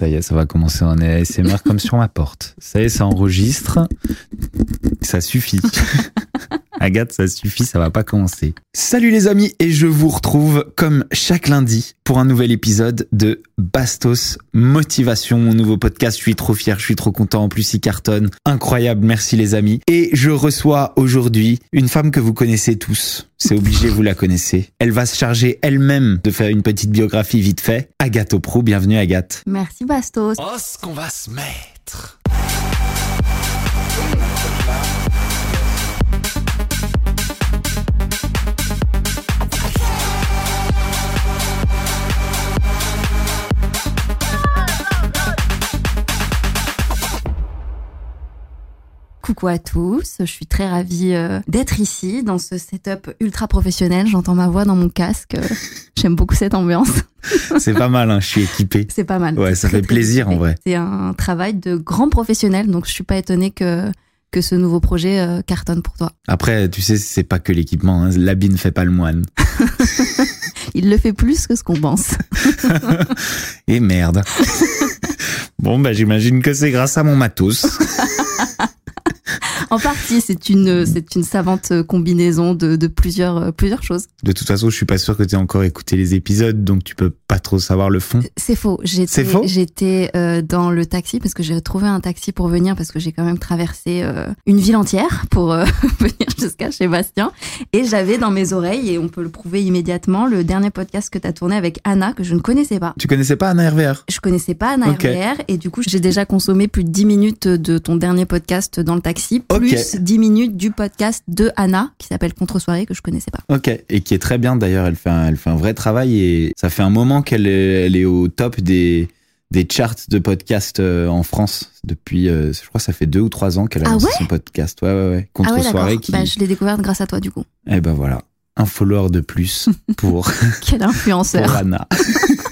Ça y est, ça va commencer en ASMR comme sur ma porte. Ça y est, ça enregistre. Ça suffit. Agathe, ça suffit, ça va pas commencer. Salut les amis, et je vous retrouve comme chaque lundi pour un nouvel épisode de Bastos Motivation, mon nouveau podcast. Je suis trop fier, je suis trop content. En plus, il cartonne. Incroyable, merci les amis. Et je reçois aujourd'hui une femme que vous connaissez tous. C'est obligé, vous la connaissez. Elle va se charger elle-même de faire une petite biographie vite fait. Agathe Pro, bienvenue Agathe. Merci Bastos. Oh, ce qu'on va se mettre Coucou à tous, je suis très ravie euh, d'être ici dans ce setup ultra professionnel. J'entends ma voix dans mon casque. J'aime beaucoup cette ambiance. C'est pas mal, hein, je suis équipé. C'est pas mal. Ouais, ça Très, fait très plaisir en vrai. C'est un travail de grand professionnel, donc je suis pas étonnée que que ce nouveau projet euh, cartonne pour toi. Après, tu sais, c'est pas que l'équipement. Hein. L'habit ne fait pas le moine. Il le fait plus que ce qu'on pense. Et merde. bon, bah j'imagine que c'est grâce à mon matos. En partie, c'est une c'est une savante combinaison de, de plusieurs plusieurs choses. De toute façon, je suis pas sûr que tu aies encore écouté les épisodes, donc tu peux pas trop savoir le fond. C'est faux. J'étais, C'est faux? J'étais euh, dans le taxi parce que j'ai trouvé un taxi pour venir parce que j'ai quand même traversé euh, une ville entière pour euh, venir jusqu'à chez Bastien. Et j'avais dans mes oreilles, et on peut le prouver immédiatement, le dernier podcast que tu as tourné avec Anna que je ne connaissais pas. Tu connaissais pas Anna RVR Je connaissais pas Anna Ok. RVR et du coup j'ai déjà consommé plus de 10 minutes de ton dernier podcast dans le taxi. Plus 10 minutes du podcast de Anna qui s'appelle Contre-soirée que je connaissais pas. Ok, et qui est très bien d'ailleurs. Elle fait un, elle fait un vrai travail et ça fait un moment qu'elle est, elle est au top des des charts de podcast euh, en France depuis. euh, je crois que ça fait deux ou trois ans qu'elle a Ah lancé ouais son podcast. Ouais, ouais, ouais. Contre ah ouais d'accord. soirée qui. Bah, je l'ai découverte grâce à toi du coup. Eh ben voilà, un follower de plus pour Quel influenceur. pour Anna.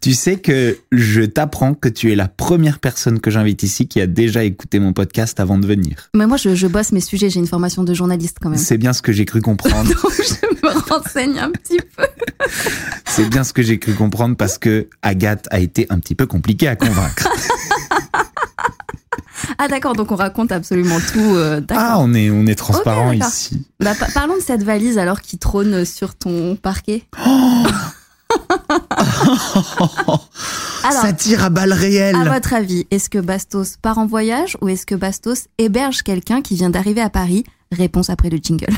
tu sais que je t'apprends que tu es la première personne que j'invite ici qui a déjà écouté mon podcast avant de venir. Mais moi, je, je bosse mes sujets, j'ai une formation de journaliste quand même. C'est bien ce que j'ai cru comprendre. Donc, je me renseigne un petit peu. C'est bien ce que j'ai cru comprendre parce que Agathe a été un petit peu compliquée à convaincre. Ah, d'accord, donc on raconte absolument tout. euh. Ah, on est, on est transparent ici. Bah, pa- parlons de cette valise alors qui trône sur ton parquet. Alors, Ça tire à balles réelles. à votre avis, est-ce que Bastos part en voyage ou est-ce que Bastos héberge quelqu'un qui vient d'arriver à Paris? Réponse après le jingle.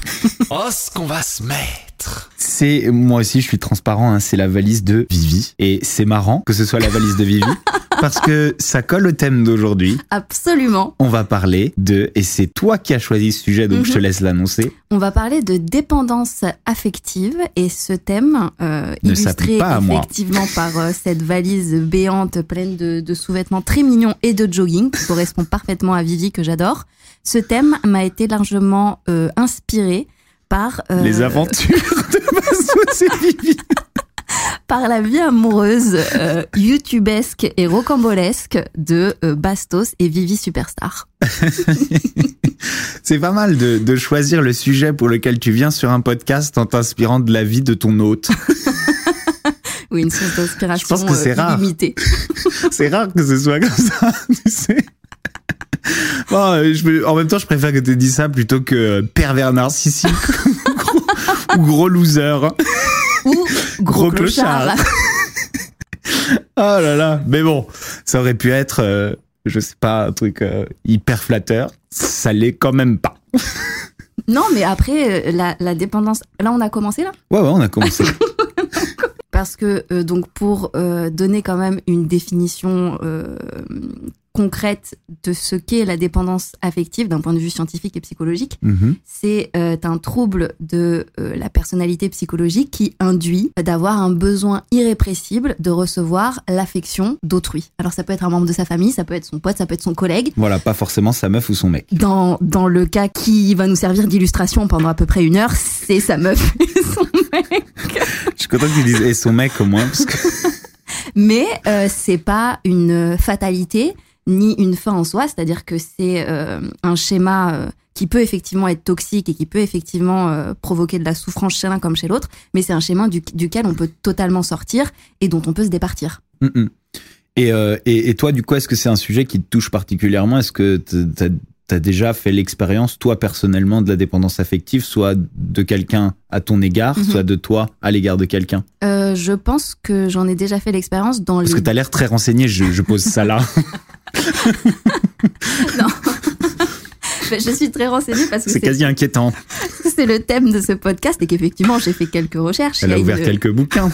Oh, ce qu'on va se mettre. C'est, moi aussi, je suis transparent, hein, c'est la valise de Vivi. Et c'est marrant que ce soit la valise de Vivi parce que ça colle au thème d'aujourd'hui. Absolument. On va parler de, et c'est toi qui as choisi ce sujet, donc je te Mhm. laisse l'annoncer. On va parler de dépendance affective et ce thème, euh, Ne illustré s'applique pas à moi. effectivement par euh, cette valise béante pleine de, de sous-vêtements très mignons et de jogging qui correspond parfaitement à Vivi que j'adore. Ce thème m'a été largement euh, inspiré par euh, Les aventures de Bastos et Vivi. par la vie amoureuse euh, youtubesque et rocambolesque de euh, Bastos et Vivi Superstar. C'est pas mal de, de choisir le sujet pour lequel tu viens sur un podcast en t'inspirant de la vie de ton hôte. Oui, une source d'inspiration Je pense que c'est euh, rare. C'est rare que ce soit comme ça, tu sais. Bon, je peux- en même temps, je préfère que tu dit ça plutôt que pervers narcissique ou gros, loser. Ou Gros gros, clochard. Oh là là. Mais bon, ça aurait pu être, euh, je sais pas, un truc euh, hyper flatteur. Ça l'est quand même pas. Non, mais après, euh, la, la dépendance. Là, on a commencé là? Ouais, ouais, on a commencé. Parce que, euh, donc, pour donner quand même une définition concrète de ce qu'est la dépendance affective d'un point de vue scientifique et psychologique, Mhm. c'est euh, un trouble de euh, la personnalité psychologique qui induit d'avoir un besoin irrépressible de recevoir l'affection d'autrui. Alors, ça peut être un membre de sa famille, ça peut être son pote, ça peut être son collègue. Voilà, pas forcément sa meuf ou son mec. Dans, dans le cas qui va nous servir d'illustration pendant à peu près une heure, c'est sa meuf et son mec. Je suis content que tu dises et son mec au moins, parce que Mais euh, c'est pas une fatalité ni une fin en soi, c'est-à-dire que c'est euh, un schéma euh, qui peut effectivement être toxique et qui peut effectivement euh, provoquer de la souffrance chez l'un comme chez l'autre, mais c'est un schéma du- duquel on peut totalement sortir et dont on peut se départir. Mm, mm. Et, et, et toi, du coup, est-ce que c'est un sujet qui te touche particulièrement? Est-ce que t'as as déjà fait l'expérience, toi personnellement, de la dépendance affective, soit de quelqu'un à ton égard, Mhm. soit de toi à l'égard de quelqu'un? Je pense que j'en ai déjà fait l'expérience dans Parce les que t'as l'air très renseigné, je, je pose ça là. je suis très renseignée parce que C'est quasi inquiétant. c'est le thème de ce podcast et qu'effectivement j'ai fait quelques recherches. Elle a ouvert une, quelques bouquins.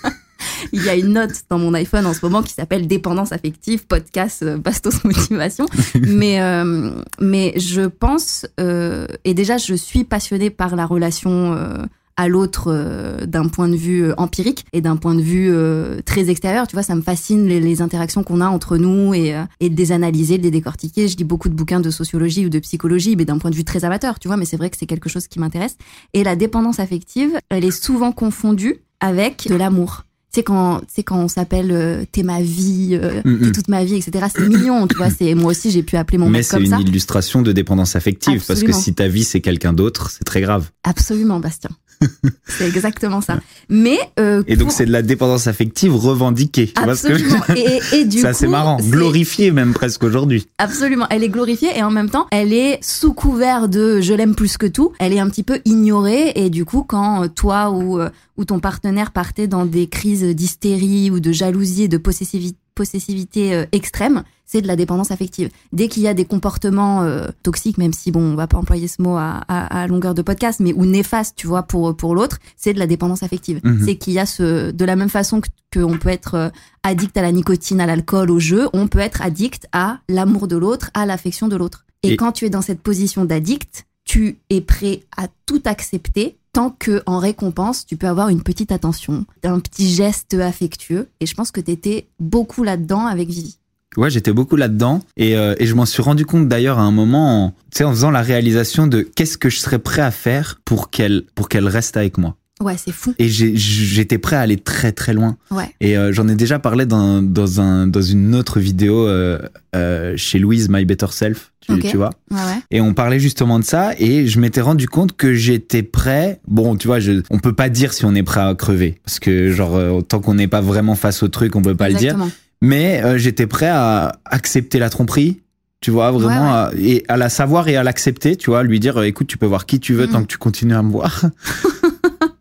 il y a une note dans mon iPhone en ce moment qui s'appelle Dépendance affective, podcast euh, Bastos Motivation. mais, euh, mais je pense, euh, et déjà je suis passionnée par la relation euh, à l'autre euh, d'un point de vue euh, empirique et d'un point de vue euh, très extérieur. Tu vois, ça me fascine les, les interactions qu'on a entre nous et, euh, et de les analyser, de les décortiquer. Je lis beaucoup de bouquins de sociologie ou de psychologie, mais d'un point de vue très amateur, tu vois, mais c'est vrai que c'est quelque chose qui m'intéresse. Et la dépendance affective, elle est souvent confondue avec de l'amour. Sais, quand, sais, quand on s'appelle euh, T'es ma vie, euh, t'es toute ma vie, etc., c'est mignon, tu vois. C'est, moi aussi, j'ai pu appeler mon Mais mec c'est une illustration de dépendance affective, parce que si ta vie c'est quelqu'un d'autre, c'est très grave. Absolument, Bastien. c'est exactement ça. Mais. euh, Et donc pour- c'est de la dépendance affective revendiquée. Tu vois ce que Absolument. Et, et du C'est coup, assez marrant, c'est- glorifié même presque aujourd'hui. Absolument. Elle est glorifiée et en même temps, elle est sous couvert de je l'aime plus que tout. Elle est un petit peu ignorée et du coup, quand euh, toi ou, euh, ou ton partenaire partait dans des crises d'hystérie ou de jalousie et de possessivi- possessivité euh, extrême, c'est de la dépendance affective. Dès qu'il y a des comportements euh, toxiques, même si bon, on va pas employer ce mot à, à, à longueur de podcast, mais ou néfastes, tu vois, pour pour l'autre, c'est de la dépendance affective. Mhm. C'est qu'il y a ce, de la même façon que qu'on peut être euh, addict à la nicotine, à l'alcool, au jeu, on peut être addict à l'amour de l'autre, à l'affection de l'autre. Et, Et- quand tu es dans cette position d'addict, tu es prêt à tout accepter tant que en récompense, tu peux avoir une petite attention, un petit geste affectueux. Et je pense que tu étais beaucoup là-dedans avec Vivi. Ouais, j'étais beaucoup là-dedans et, euh, et je m'en suis rendu compte d'ailleurs à un moment, en- tu sais, en faisant la réalisation de qu'est-ce que je serais prêt à faire pour qu'elle pour qu'elle reste avec moi. Ouais, c'est fou. Et j'étais prêt à aller très très loin. Ouais. Et euh, j'en ai déjà parlé dans, dans, un, dans une autre vidéo euh, euh, chez Louise, My Better Self, tu, vois? Ouais, ouais. Et on parlait justement de ça et je m'étais rendu compte que j'étais prêt. Bon, tu vois, je, on peut pas dire si on est prêt à crever parce que genre tant qu'on n'est pas vraiment face au truc, on peut pas le dire. Exactement. Mais j'étais prêt à accepter la tromperie. Tu vois, vraiment, Ouais, À, et à la savoir et à l'accepter, tu vois, lui dire, écoute, tu peux voir qui tu veux Mhm. tant que tu continues à me voir.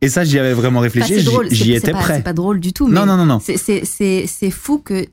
et ça, j'y avais vraiment Enfin, réfléchi, c'est j'y- étais pas- prêt. C'est pas drôle du tout. Mais Non, non, non, non. C'est fou que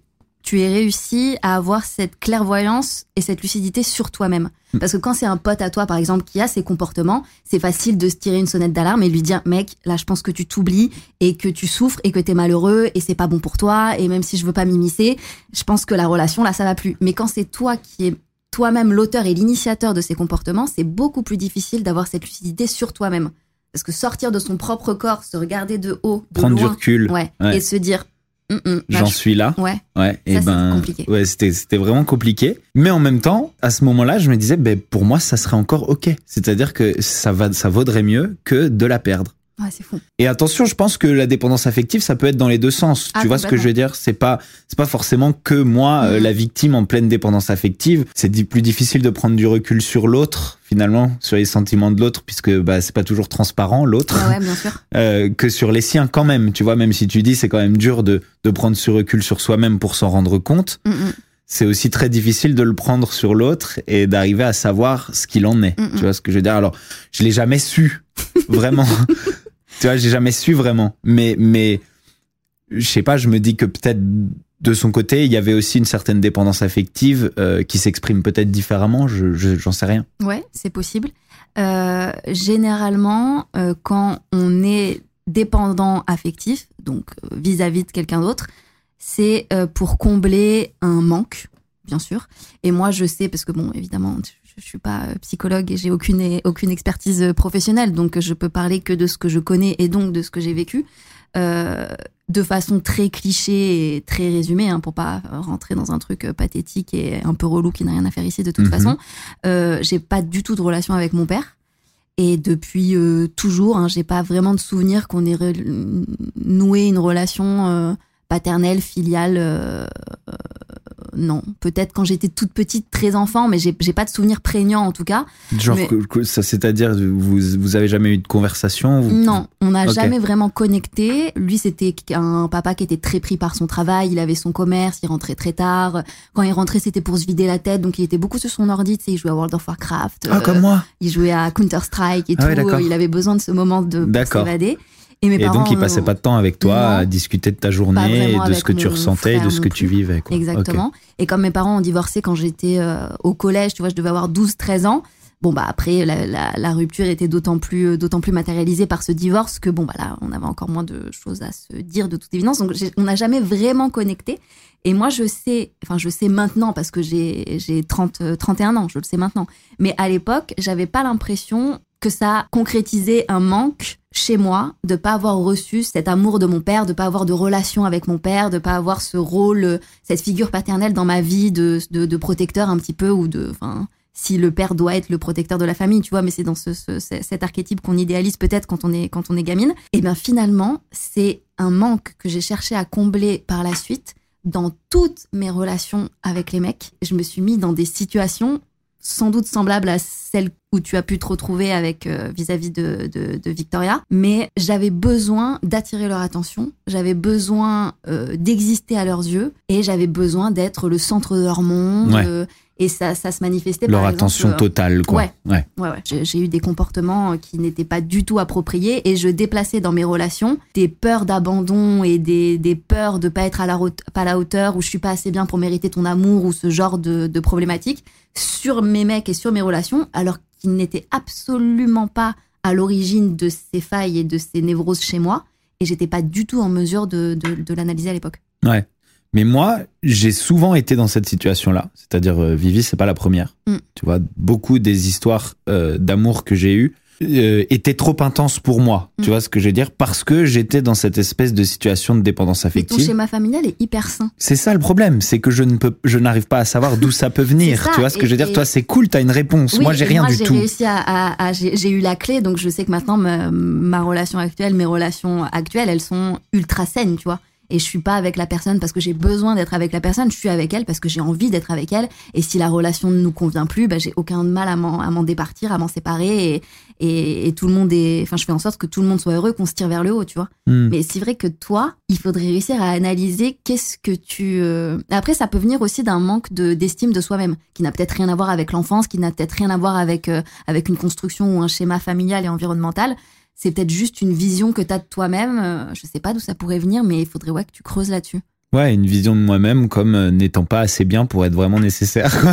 tu aies réussi à avoir cette clairvoyance et cette lucidité sur toi-même. Mm. Parce que quand c'est un pote à toi, par exemple, qui a ces comportements, c'est facile de se tirer une sonnette d'alarme et lui dire, mec, là, je pense que tu t'oublies et que tu souffres et que t'es malheureux et c'est pas bon pour toi et même si je veux pas m'immiscer, je pense que la relation, là, ça va plus. Mais quand c'est toi qui es toi-même l'auteur et l'initiateur de ces comportements, c'est beaucoup plus difficile d'avoir cette lucidité sur toi-même. Parce que sortir de son propre corps, se regarder de haut, de Prendre du loin, recul. ouais, Ouais. et se dire, hum, là, J'en je- suis là. Ouais, Ouais, et ben, compliqué. ouais, c'était, c'était vraiment compliqué. Mais en même temps, à ce moment-là, je me disais, ben, pour moi, ça serait encore ok. C'est-à-dire que ça va, ça vaudrait mieux que de la perdre. Ouais, c'est fou. Et attention, je pense que la dépendance affective, ça peut être dans les deux sens. Ah, tu vois ce que je veux dire? C'est pas, c'est pas forcément que moi, euh, Mhm. la victime en pleine dépendance affective. C'est plus difficile de prendre du recul sur l'autre, finalement, sur les sentiments de l'autre, puisque bah, c'est pas toujours transparent l'autre, Ouais, ouais, bien sûr. euh, que sur les siens quand même. Tu vois, même si tu dis c'est quand même dur de, de prendre ce recul sur soi-même pour s'en rendre compte, Hum, hum. c'est aussi très difficile de le prendre sur l'autre et d'arriver à savoir ce qu'il en est. Tu vois ce que je veux dire? Alors, je l'ai jamais su, vraiment. tu vois, j'ai jamais su vraiment. Mais, mais, je sais pas, je me dis que peut-être de son côté, il y avait aussi une certaine dépendance affective euh, qui s'exprime peut-être différemment. Je, je- j'en sais rien. Ouais, c'est possible. Euh, généralement, euh, quand on est dépendant affectif, donc vis-à-vis de quelqu'un d'autre, c'est pour combler un manque, bien sûr. Et moi, je sais, parce que bon, évidemment, je, je suis pas euh, psychologue et j'ai aucune, aucune expertise euh, professionnelle, donc je peux parler que de ce que je connais et donc de ce que j'ai vécu. Euh, de façon très cliché et très résumée, hein, pour pas rentrer dans un truc euh, pathétique et un peu relou qui n'a rien à faire ici de toute Mhm. façon. Euh, j'ai pas du tout de relation avec mon père. Et depuis euh, toujours, hein, j'ai pas vraiment de souvenir qu'on ait noué une relation euh, paternelle, filiale, euh, euh, non. Peut-être quand j'étais toute petite, très enfant, mais j'ai pas de souvenirs prégnants en tout cas. Genre, Mais- ça, c'est-à-dire, vous, vous avez jamais eu de conversation vous- Non, on n'a jamais vraiment connecté. Lui, c'était un papa qui était très pris par son travail. Il avait son commerce, il rentrait très tard. Quand il rentrait, c'était pour se vider la tête. Donc, il était beaucoup sur son ordi. Tu sais, il jouait à World of Warcraft. Ah, euh, comme moi Il jouait à Counter Strike et Ah tout. Il avait besoin de ce moment de s'évader. Et mes Et parents, donc, il passait euh, pas de temps avec toi non. à discuter de ta journée et de ce que tu ressentais et de ce que tu vivais. Quoi. Exactement. Et comme mes parents ont divorcé quand j'étais euh, au collège, tu vois, je devais avoir 12-13 ans. Bon, bah après, la, la, la rupture était d'autant plus, euh, d'autant plus matérialisée par ce divorce que, bon, bah là, on avait encore moins de choses à se dire de toute évidence. Donc, on n'a jamais vraiment connecté. Et moi, je sais, enfin, je sais maintenant parce que j'ai, j'ai 30, euh, 31 ans, je le sais maintenant. Mais à l'époque, j'avais pas l'impression que ça concrétisait un manque chez moi de pas avoir reçu cet amour de mon père, de pas avoir de relation avec mon père, de pas avoir ce rôle, cette figure paternelle dans ma vie de, de, protecteur un petit peu ou de, enfin, si le père doit être le protecteur de la famille, tu vois, mais c'est dans ce, ce- ce- cet archétype qu'on idéalise peut-être quand on est quand on est gamine. Et bien finalement, c'est un manque que j'ai cherché à combler par la suite dans toutes mes relations avec les mecs. Je me suis mis dans des situations sans doute semblables à celles où tu as pu te retrouver avec euh, vis-à-vis de, de, de Victoria, mais j'avais besoin d'attirer leur attention, j'avais besoin euh, d'exister à leurs yeux et j'avais besoin d'être le centre de leur monde. Ouais. euh, et ça, ça se manifestait Leur par exemple, attention euh, totale, quoi. ouais. ouais. Ouais, ouais. J'ai eu des comportements qui n'étaient pas du tout appropriés et je déplaçais dans mes relations des peurs d'abandon et des, des peurs de pas être à la, pas à la hauteur ou je suis pas assez bien pour mériter ton amour ou ce genre de, de problématiques sur mes mecs et sur mes relations alors qu'ils n'étaient absolument pas à l'origine de ces failles et de ces névroses chez moi et j'étais pas du tout en mesure de, de, de l'analyser à l'époque. Ouais. Mais moi, j'ai souvent été dans cette situation-là. C'est-à-dire, euh, Vivi, c'est pas la première. Mm. Tu vois, beaucoup des histoires euh, d'amour que j'ai eues euh, étaient trop intenses pour moi. Mm. Tu vois ce que je veux dire Parce que j'étais dans cette espèce de situation de dépendance Mais ton affective. schéma familial est hyper sain. C'est ça le problème, c'est que je ne peux, je n'arrive pas à savoir d'où ça peut venir. Ça, tu vois ce que je veux dire Toi, c'est cool, t'as une réponse. Oui, moi, j'ai rien moi, du j'ai tout. réussi à, à- à- j'ai j'ai eu la clé, donc je sais que maintenant ma, ma relation actuelle, mes relations actuelles, elles sont ultra saines, tu vois. Et je suis pas avec la personne parce que j'ai besoin d'être avec la personne. Je suis avec elle parce que j'ai envie d'être avec elle. Et si la relation ne nous convient plus, bah, j'ai aucun mal à m'en, à m'en départir, à m'en séparer. Et, et, et tout le monde est, enfin, je fais en sorte que tout le monde soit heureux, qu'on se tire vers le haut, tu vois. Hmm. Mais c'est vrai que toi, il faudrait réussir à analyser qu'est-ce que tu. euh, Après, ça peut venir aussi d'un manque de d'estime de soi-même, qui n'a peut-être rien à voir avec l'enfance, qui n'a peut-être rien à voir avec euh, avec une construction ou un schéma familial et environnemental. C'est peut-être juste une vision que tu as de toi-même. euh, Je sais pas d'où ça pourrait venir, mais il faudrait ouais que tu creuses là-dessus. Ouais, une vision de moi-même comme euh, n'étant pas assez bien pour être vraiment nécessaire.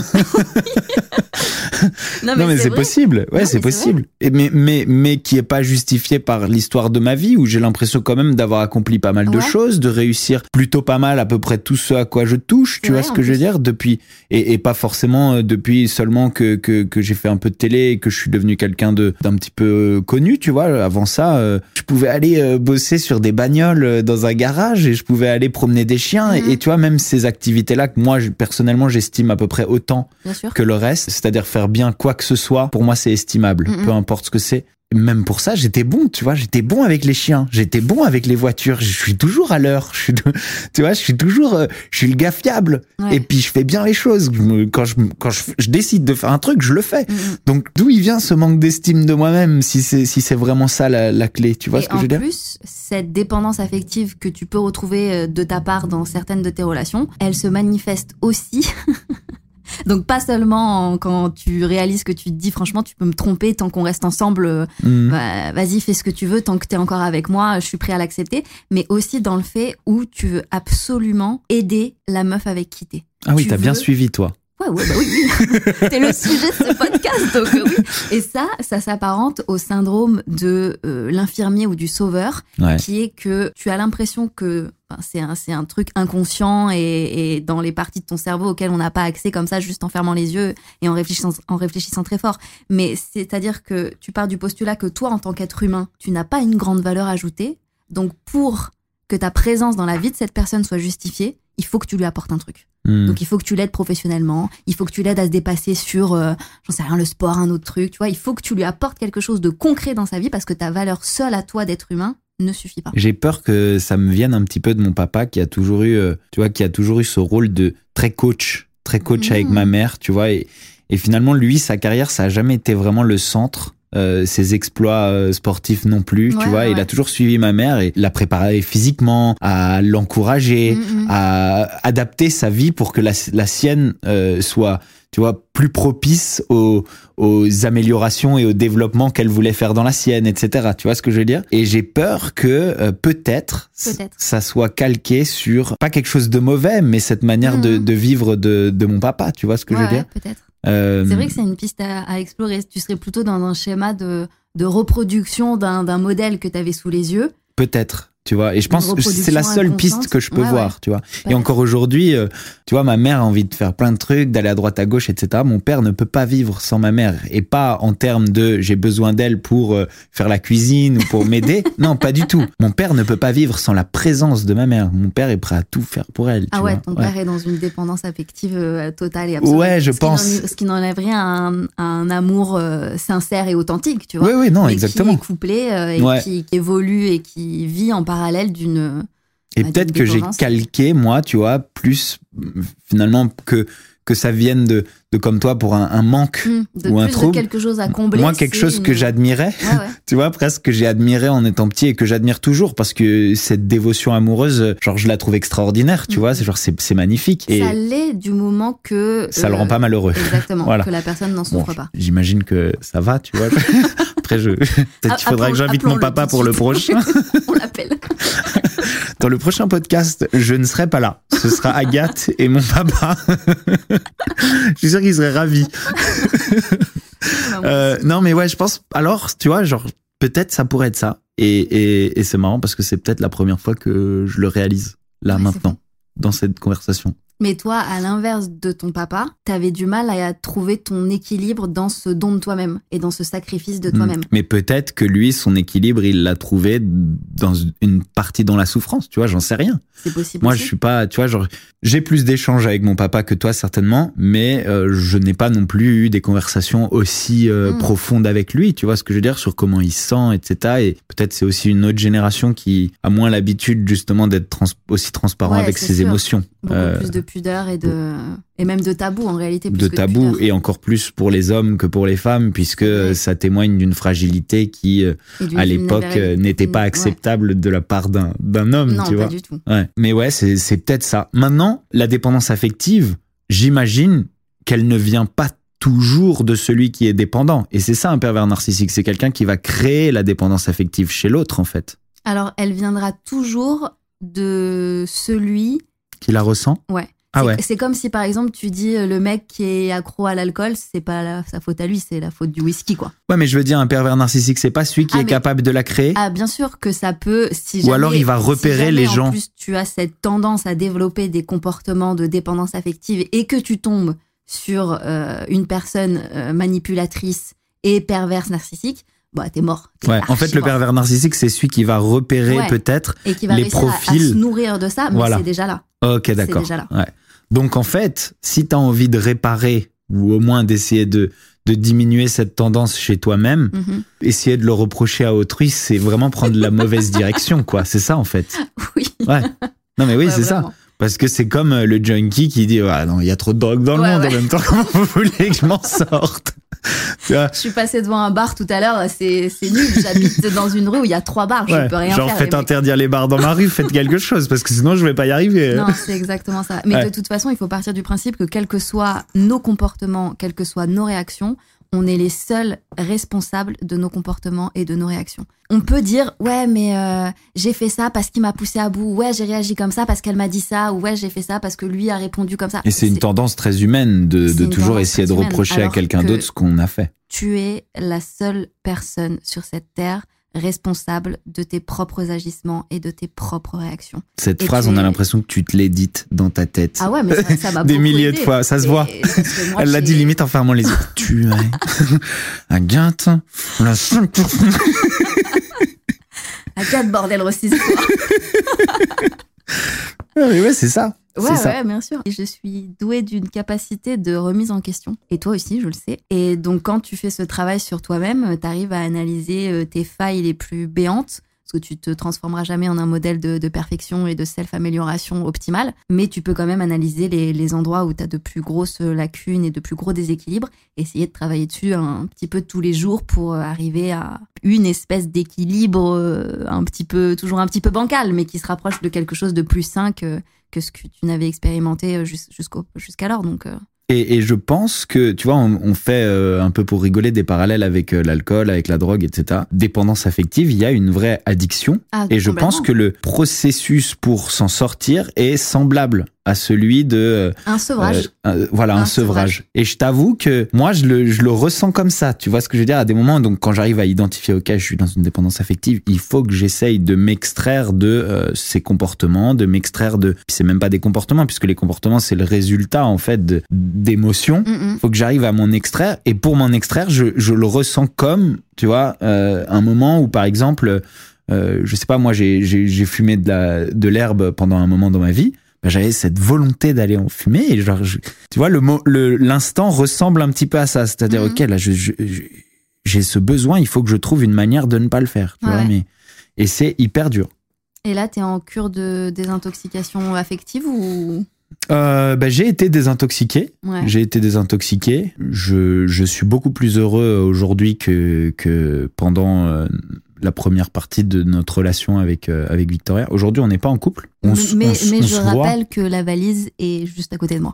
non, mais c'est possible. Ouais, c'est possible. Et mais, mais, mais qui est pas justifié par l'histoire de ma vie où j'ai l'impression quand même d'avoir accompli pas mal de choses, de réussir plutôt pas mal à peu près tout ce à quoi je touche. Tu vois ce que je veux dire depuis et, et pas forcément euh, depuis seulement que que, que j'ai fait un peu de télé et que je suis devenu quelqu'un de d'un petit peu euh, connu. Tu vois, avant ça, je pouvais aller bosser sur des bagnoles dans un garage et je pouvais aller promener des chiens. Mhm. Et, tu vois, même ces activités-là que moi personnellement j'estime à peu près autant que le reste, c'est-à-dire faire bien quoi que ce soit, pour moi c'est estimable, Mhm. peu importe ce que c'est. Même pour ça, j'étais bon, tu vois, j'étais bon avec les chiens, j'étais bon avec les voitures, je suis toujours à l'heure, je suis, tu vois, je suis toujours, euh, je suis le gars fiable. Ouais. Et puis je fais bien les choses. Quand je, quand je, je décide de faire un truc, je le fais. Mm, mm. Donc d'où il vient ce manque d'estime de moi-même, si c'est si c'est vraiment ça la, la clé, tu vois et ce que en je veux dire? plus, cette dépendance affective que tu peux retrouver euh, de ta part dans certaines de tes relations, elle se manifeste aussi. Donc pas seulement en- quand tu réalises que tu te dis franchement tu peux me tromper tant qu'on reste ensemble, euh, Mhm. bah, vas-y fais ce que tu veux tant que t'es encore avec moi, je suis prêt à l'accepter. Mais aussi dans le fait où tu veux absolument aider la meuf avec qui t'es. Ah oui, tu t'as bien suivi toi. Ouais, ouais, bah oui, oui. T'es le sujet de ce podcast, donc euh, oui. Et ça, ça s'apparente au syndrome de euh, l'infirmier ou du sauveur, Ouais. qui est que tu as l'impression que enfin, c'est un, c'est un truc inconscient et, et dans les parties de ton cerveau auxquelles on n'a pas accès comme ça, juste en fermant les yeux et en réfléchissant, en réfléchissant très fort. Mais c'est-à-dire que tu pars du postulat que toi, en tant qu'être humain, tu n'as pas une grande valeur ajoutée. Donc pour que ta présence dans la vie de cette personne soit justifiée, il faut que tu lui apportes un truc. Mhm. Donc il faut que tu l'aides professionnellement, il faut que tu l'aides à se dépasser sur, euh, j'en sais rien, le sport, un autre truc, tu vois. Il faut que tu lui apportes quelque chose de concret dans sa vie parce que ta valeur seule à toi d'être humain, ne suffit pas. J'ai peur que ça me vienne un petit peu de mon papa qui a toujours eu, euh, tu vois, qui a toujours eu ce rôle de très coach, très coach Mhm. avec ma mère, tu vois. Et, et finalement, lui, sa carrière, ça a jamais été vraiment le centre. Euh, ses exploits euh, sportifs non plus, Ouais, tu vois. ouais, Il a toujours suivi ma mère et l'a préparé physiquement, à l'encourager, Mm, mm. à adapter sa vie pour que la, la sienne euh, soit, tu vois, plus propice aux, aux améliorations et au développement qu'elle voulait faire dans la sienne, etc. Tu vois ce que je veux dire? Et j'ai peur que euh, peut-être ça soit calqué sur pas quelque chose de mauvais, mais cette manière de, Mhm. de vivre de, de mon papa. Tu vois ce que je Ouais, veux dire? peut-être. Euh, C'est vrai que c'est une piste à, à explorer. Tu serais plutôt dans un schéma de, de reproduction d'un d'un modèle que tu avais sous les yeux. Peut-être, tu vois. Et je pense que c'est la seule piste que je peux Ouais, voir, tu vois. Et encore aujourd'hui, euh, tu vois, ma mère a envie de faire plein de trucs, d'aller à droite à gauche, etc. Mon père ne peut pas vivre sans ma mère. Et pas en termes de j'ai besoin d'elle pour euh, faire la cuisine ou pour m'aider. non, pas du tout. Mon père ne peut pas vivre sans la présence de ma mère. Mon père est prêt à tout faire pour elle. tu Ah ouais, vois. ton père est dans une dépendance affective euh, totale et absolue. Ouais, je Ce qui pense. Ce qui n'enlève rien à un, à un amour euh, sincère et authentique, tu vois. Oui, oui, non, exactement. Qui est couplé euh, et qui, qui évolue et qui vit en parallèle d'une. Et bah, peut-être que j'ai calqué, moi, tu vois, plus euh, finalement que, que ça vienne de, de comme toi pour un, un manque. Hmm, de Ou un plus de trouble. quelque chose à combler. Moi, quelque chose que j'admirais, Ouais, ouais. tu vois, presque que j'ai admiré en étant petit et que j'admire toujours parce que cette dévotion amoureuse, euh, genre, je la trouve extraordinaire, tu Mhm. vois, c'est genre, c'est magnifique. Et Ça l'est du moment que. ça le euh, rend pas malheureux. Exactement, Voilà. que la personne n'en Bon, souffre pas. J'imagine que ça va, tu vois. Après, je, peut-être qu'il faudra que j'invite mon Appelons-le papa pour le prochain. On l'appelle. Dans le prochain podcast, je ne serai pas là. Ce sera Agathe et mon papa. je suis sûr qu'il serait ravi. Euh, non, mais ouais, je pense. Alors, tu vois, genre, peut-être ça pourrait être ça. Et, et, et c'est marrant parce que c'est peut-être la première fois que je le réalise, là, Ouais, maintenant, dans cette conversation. Mais toi, à l'inverse de ton papa, t'avais du mal à trouver ton équilibre dans ce don de toi-même et dans ce sacrifice de toi-même. Mm. Mais peut-être que lui, son équilibre, il l'a trouvé dans une partie dans la souffrance, tu vois, j'en sais rien. C'est possible. Moi, aussi. je suis pas, tu vois, genre, j'ai plus d'échanges avec mon papa que toi, certainement, mais euh, je n'ai pas non plus eu des conversations aussi euh, Mm. profondes avec lui, tu vois ce que je veux dire, sur comment il se sent, etc. Et peut-être c'est aussi une autre génération qui a moins l'habitude, justement, d'être trans- aussi transparent Ouais, avec ses sûr. émotions. Beaucoup Euh, plus de pudeur et de et même de tabou en réalité. plus de que tabou et encore plus pour les hommes que pour les femmes puisque Ouais. ça témoigne d'une fragilité qui euh, à l'époque euh, n'était pas Ouais. acceptable de la part d'un d'un homme Non, tu pas vois du tout. ouais mais ouais c'est c'est peut-être ça maintenant la dépendance affective j'imagine qu'elle ne vient pas toujours de celui qui est dépendant et c'est ça un pervers narcissique c'est quelqu'un qui va créer la dépendance affective chez l'autre en fait Alors, elle viendra toujours de celui. qui la ressent? Ouais. Ah C'est- ouais C'est comme si par exemple tu dis euh, le mec qui est accro à l'alcool, c'est pas la- sa faute à lui, c'est la faute du whisky quoi. ouais mais je veux dire un pervers narcissique c'est pas celui qui Ah, est mais- capable de la créer Ah bien sûr que ça peut si Ou jamais- alors il va si repérer jamais, les en gens. plus tu as cette tendance à développer des comportements de dépendance affective et que tu tombes sur euh, une personne euh, manipulatrice et perverse narcissique, bah t'es mort. Ouais, en fait, le mort. pervers narcissique, c'est celui qui va repérer Ouais. peut-être. et qui va les réussir à- à, profils- se nourrir de ça, mais Voilà. c'est déjà là. Ok, d'accord. déjà là. Ouais. Donc, en fait, si tu as envie de réparer ou au moins d'essayer de, de diminuer cette tendance chez toi-même, Mhm. essayer de le reprocher à autrui, c'est vraiment prendre la mauvaise direction, quoi. C'est ça, en fait. Oui. Ouais. Non, mais oui, Ouais, c'est ça. Parce que c'est comme euh, le junkie qui dit Ah non, il y a trop de drogue dans le monde ouais. en même temps, comment vous voulez que je m'en sorte? Tu vois? Je suis passée devant un bar tout à l'heure, c'est c'est nul. J'habite dans une rue où il y a trois bars, Ouais. je peux rien Genre, faire. faites les mecs. interdire les bars dans ma rue, faites quelque chose, parce que sinon, je vais pas y arriver. Non, c'est exactement ça. Mais de toute façon, il faut partir du principe que quels que soient nos comportements, quelles que soient nos réactions, on est les seuls responsables de nos comportements et de nos réactions. On peut dire ouais mais euh, j'ai fait ça parce qu'il m'a poussé à bout, ouais j'ai réagi comme ça parce qu'elle m'a dit ça, ou ouais j'ai fait ça parce que lui a répondu comme ça. Et c'est une tendance très humaine de, toujours essayer de reprocher à quelqu'un que- d'autre ce qu'on a fait. Tu es la seule personne sur cette terre responsable de tes propres agissements et de tes propres réactions. Cette Et phrase, on a es- l'impression que tu te l'as dite dans ta tête. Ah ouais mais ça, m'a Des milliers de fois, ça se Et- voit. moi, Elle l'a dit limite en fermant les yeux. tu es Agathe, la seule personne- À quatre bordel ressaisis Ah, mais ouais, c'est ça. Ouais, c'est ça. ouais, bien sûr. Et je suis douée d'une capacité de remise en question. Et toi aussi, je le sais. Et donc, quand tu fais ce travail sur toi-même, tu arrives à analyser euh, tes failles les plus béantes parce que tu te transformeras jamais en un modèle de, de perfection et de self-amélioration optimale, mais tu peux quand même analyser les, les endroits où tu as de plus grosses lacunes et de plus gros déséquilibres, essayer de travailler dessus un petit peu tous les jours pour euh, arriver à une espèce d'équilibre euh, un petit peu, toujours un petit peu bancal, mais qui se rapproche de quelque chose de plus sain que, que ce que tu n'avais expérimenté euh, jusqu'alors. Donc, euh, Et, et je pense que, tu vois, on, on fait euh, un peu pour rigoler des parallèles avec euh, l'alcool, avec la drogue, etc. Dépendance affective, il y a une vraie addiction. ah, Et je pense que le processus pour s'en sortir est semblable à celui de un sevrage. euh, voilà un, Un sevrage. sevrage. Et je t'avoue que moi je le, je le ressens comme ça. Tu vois ce que je veux dire? À des moments donc quand j'arrive à identifier ok je suis dans une dépendance affective, il faut que j'essaye de m'extraire de euh, ces comportements, de m'extraire de puis c'est même pas des comportements puisque les comportements c'est le résultat en fait d'émotions. Mm, mm. Faut que j'arrive à m'en extraire et pour m'en extraire je, je le ressens comme tu vois euh, un moment où par exemple je sais pas moi j'ai fumé de la de l'herbe pendant un moment dans ma vie j'avais cette volonté d'aller en fumer et genre je- tu vois le l'instant ressemble un petit peu à ça c'est-à-dire Mhm. ok là je, j'ai ce besoin il faut que je trouve une manière de ne pas le faire tu Ouais, vois ouais. mais et c'est hyper dur Et là, tu es en cure de désintoxication affective ou? euh, ben, j'ai été désintoxiqué Ouais. J'ai été désintoxiqué. Je, je suis beaucoup plus heureux aujourd'hui que, que pendant euh, la première partie de notre relation avec, euh, avec Victoria. Aujourd'hui, on n'est pas en couple. On, mais on on je voit, rappelle que la valise est juste à côté de moi.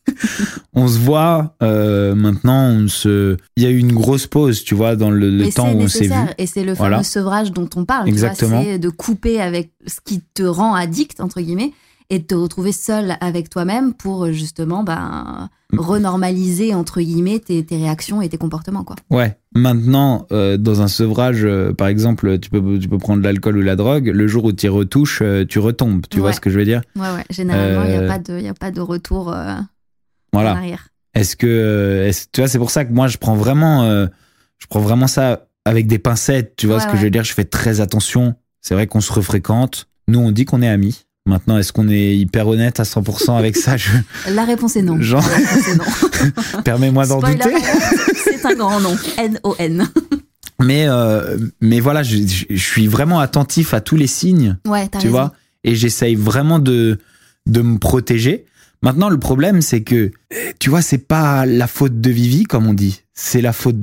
on se voit euh, maintenant. On se... Il y a eu une grosse pause, tu vois, dans le, temps où on s'est vu. Et c'est le fameux Voilà. sevrage dont on parle. tu vois, Exactement. C'est de couper avec ce qui te rend addict, entre guillemets, et de te retrouver seul avec toi-même pour euh, justement ben, Mm. renormaliser, entre guillemets, tes, tes réactions et tes comportements. Quoi. Ouais. Maintenant, euh, dans un sevrage, euh, par exemple, tu peux, tu peux prendre l'alcool ou la drogue. Le jour où tu y retouches, euh, tu retombes. Tu vois ce que je veux dire? Ouais, ouais. Généralement, il n'y a, pas de- y a pas de retour euh, en Voilà. arrière. Est-ce que, tu vois, c'est pour ça que moi je prends vraiment, je prends vraiment ça avec des pincettes. Tu vois Ouais, ce que ouais. je veux dire? Je fais très attention. C'est vrai qu'on se refréquente. Nous, on dit qu'on est amis. Maintenant, est-ce qu'on est hyper honnête à 100% avec ça Je La réponse est non. Est non. permets-moi d'en douter. c'est un grand nom. N-O-N. Mais, euh, mais voilà, je, suis vraiment attentif à tous les signes. Ouais, t'as tu raison. vois et j'essaye vraiment de de me protéger maintenant le problème c'est que tu vois c'est pas la faute de Vivi comme on dit c'est la faute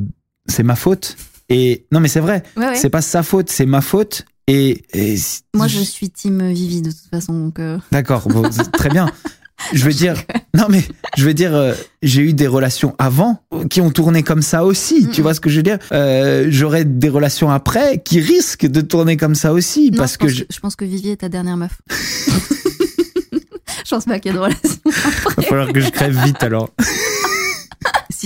c'est ma faute et non mais c'est vrai Ouais, ouais. c'est pas sa faute c'est ma faute et, et si- Moi, je suis team Vivi de toute façon. Donc, euh, d'accord bon, très bien je veux dire non mais je veux dire euh, j'ai eu des relations avant qui ont tourné comme ça aussi tu Mm. vois ce que je veux dire? Euh, j'aurai des relations après qui risquent de tourner comme ça aussi non, parce je que pense je- que, je pense que Vivi est ta dernière meuf. je pense pas qu'il y ait de relation. va falloir que je crève vite alors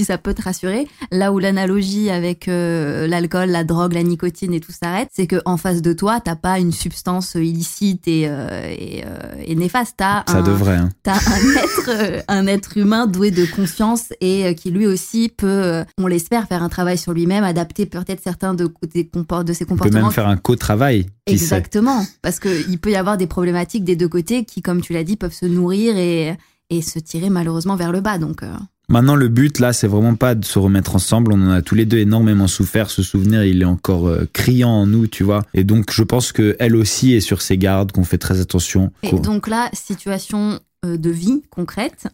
si ça peut te rassurer, là où l'analogie avec euh, l'alcool, la drogue, la nicotine et tout s'arrête, c'est que en face de toi, t'as pas une substance illicite et, euh, et, euh, et néfaste. T'as ça un, devrait hein. t'as un être, un être humain doué de conscience et qui lui aussi peut, on l'espère, faire un travail sur lui-même, adapter peut-être certains de, des compor- de ses On peut comportements. même faire un co-travail. Qui sait Exactement, parce que il peut y avoir des problématiques des deux côtés qui, comme tu l'as dit, peuvent se nourrir et, et se tirer malheureusement vers le bas. Donc, euh, Maintenant, le but, là, c'est vraiment pas de se remettre ensemble. On en a tous les deux énormément souffert. Ce souvenir, il est encore euh, criant en nous, tu vois. Et donc, je pense que elle aussi est sur ses gardes, qu'on fait très attention. Et donc là, situation euh, de vie concrète.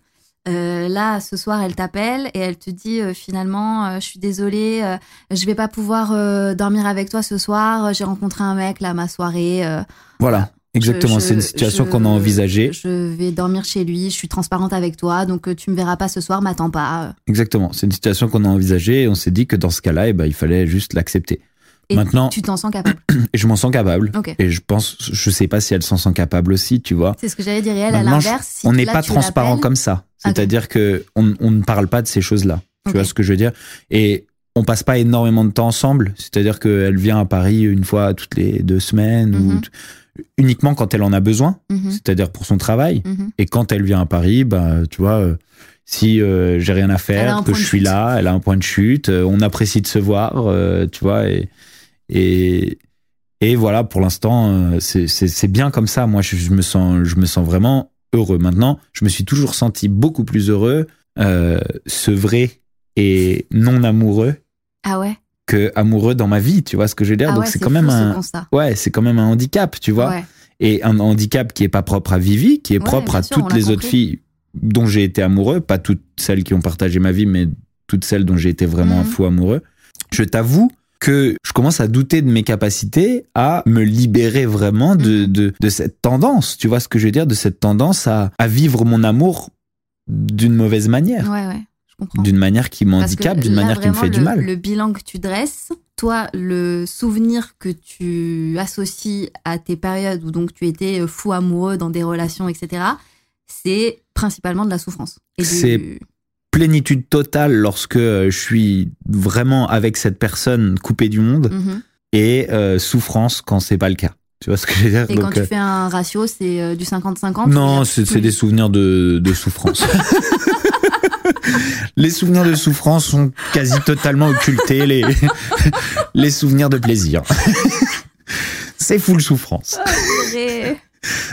Euh, là, ce soir, elle t'appelle et elle te dit euh, finalement, euh, je suis désolée, je vais pas pouvoir dormir avec toi ce soir. J'ai rencontré un mec là, à ma soirée. Voilà, exactement. C'est une situation qu'on a envisagée. Je vais dormir chez lui. Je suis transparente avec toi, donc euh, tu me verras pas ce soir. M'attends pas. Exactement. C'est une situation qu'on a envisagée et on s'est dit que dans ce cas-là, eh ben, il fallait juste l'accepter. Et Maintenant- tu t'en sens capable. Et je m'en sens capable. Et je pense, je sais pas si elle s'en sent capable aussi, tu vois. C'est ce que j'allais dire. Et elle, à Maintenant, l'inverse, si on n'est pas transparent comme ça. C'est-à-dire que on, on ne parle pas de ces choses-là. Tu vois ce que je veux dire? Et on passe pas énormément de temps ensemble. C'est-à-dire qu'elle vient à Paris une fois toutes les deux semaines ou Mhm. t- uniquement quand elle en a besoin. Mhm, C'est-à-dire pour son travail. mhm. Et quand elle vient à Paris, bah tu vois. euh, si euh, j'ai rien à faire, que je suis là, elle a un point de chute, euh, on apprécie de se voir, euh, tu vois, et, et, et voilà, pour l'instant, c'est- bien comme ça. Moi, je, je me sens, je me sens vraiment heureux. Maintenant, je me suis toujours senti beaucoup plus heureux, sevré et non amoureux Ah ouais? Que amoureux dans ma vie, tu vois ce que je veux dire? Ah Donc ouais, c'est quand même ce un ouais, c'est quand même un handicap, tu vois? Ouais. Et un handicap qui est pas propre à Vivi, qui est propre à sûr, toutes les autres filles dont j'ai été amoureux, pas toutes celles qui ont partagé ma vie, mais toutes celles dont j'ai été vraiment un Mhm. fou amoureux. Je t'avoue que je commence à douter de mes capacités à me libérer vraiment de, Mhm. de, de cette tendance, tu vois ce que je veux dire, de cette tendance à, à vivre mon amour d'une mauvaise manière, Ouais, ouais. D'une manière qui m'handicape, d'une manière qui me fait du mal. Le bilan que tu dresses, toi, le souvenir que tu associes à tes périodes où donc tu étais euh, fou amoureux dans des relations, etc., c'est principalement de la souffrance. Du- C'est- Plénitude totale lorsque euh, je suis vraiment avec cette personne coupée du monde. Mhm. et euh, souffrance quand c'est pas le cas. Tu vois ce que je veux dire? Et quand tu fais un ratio, c'est du 50-50 Non, c'est des souvenirs de, de souffrance. les souvenirs de souffrance sont quasi totalement occultés, les, les souvenirs de plaisir. c'est full souffrance. Purée.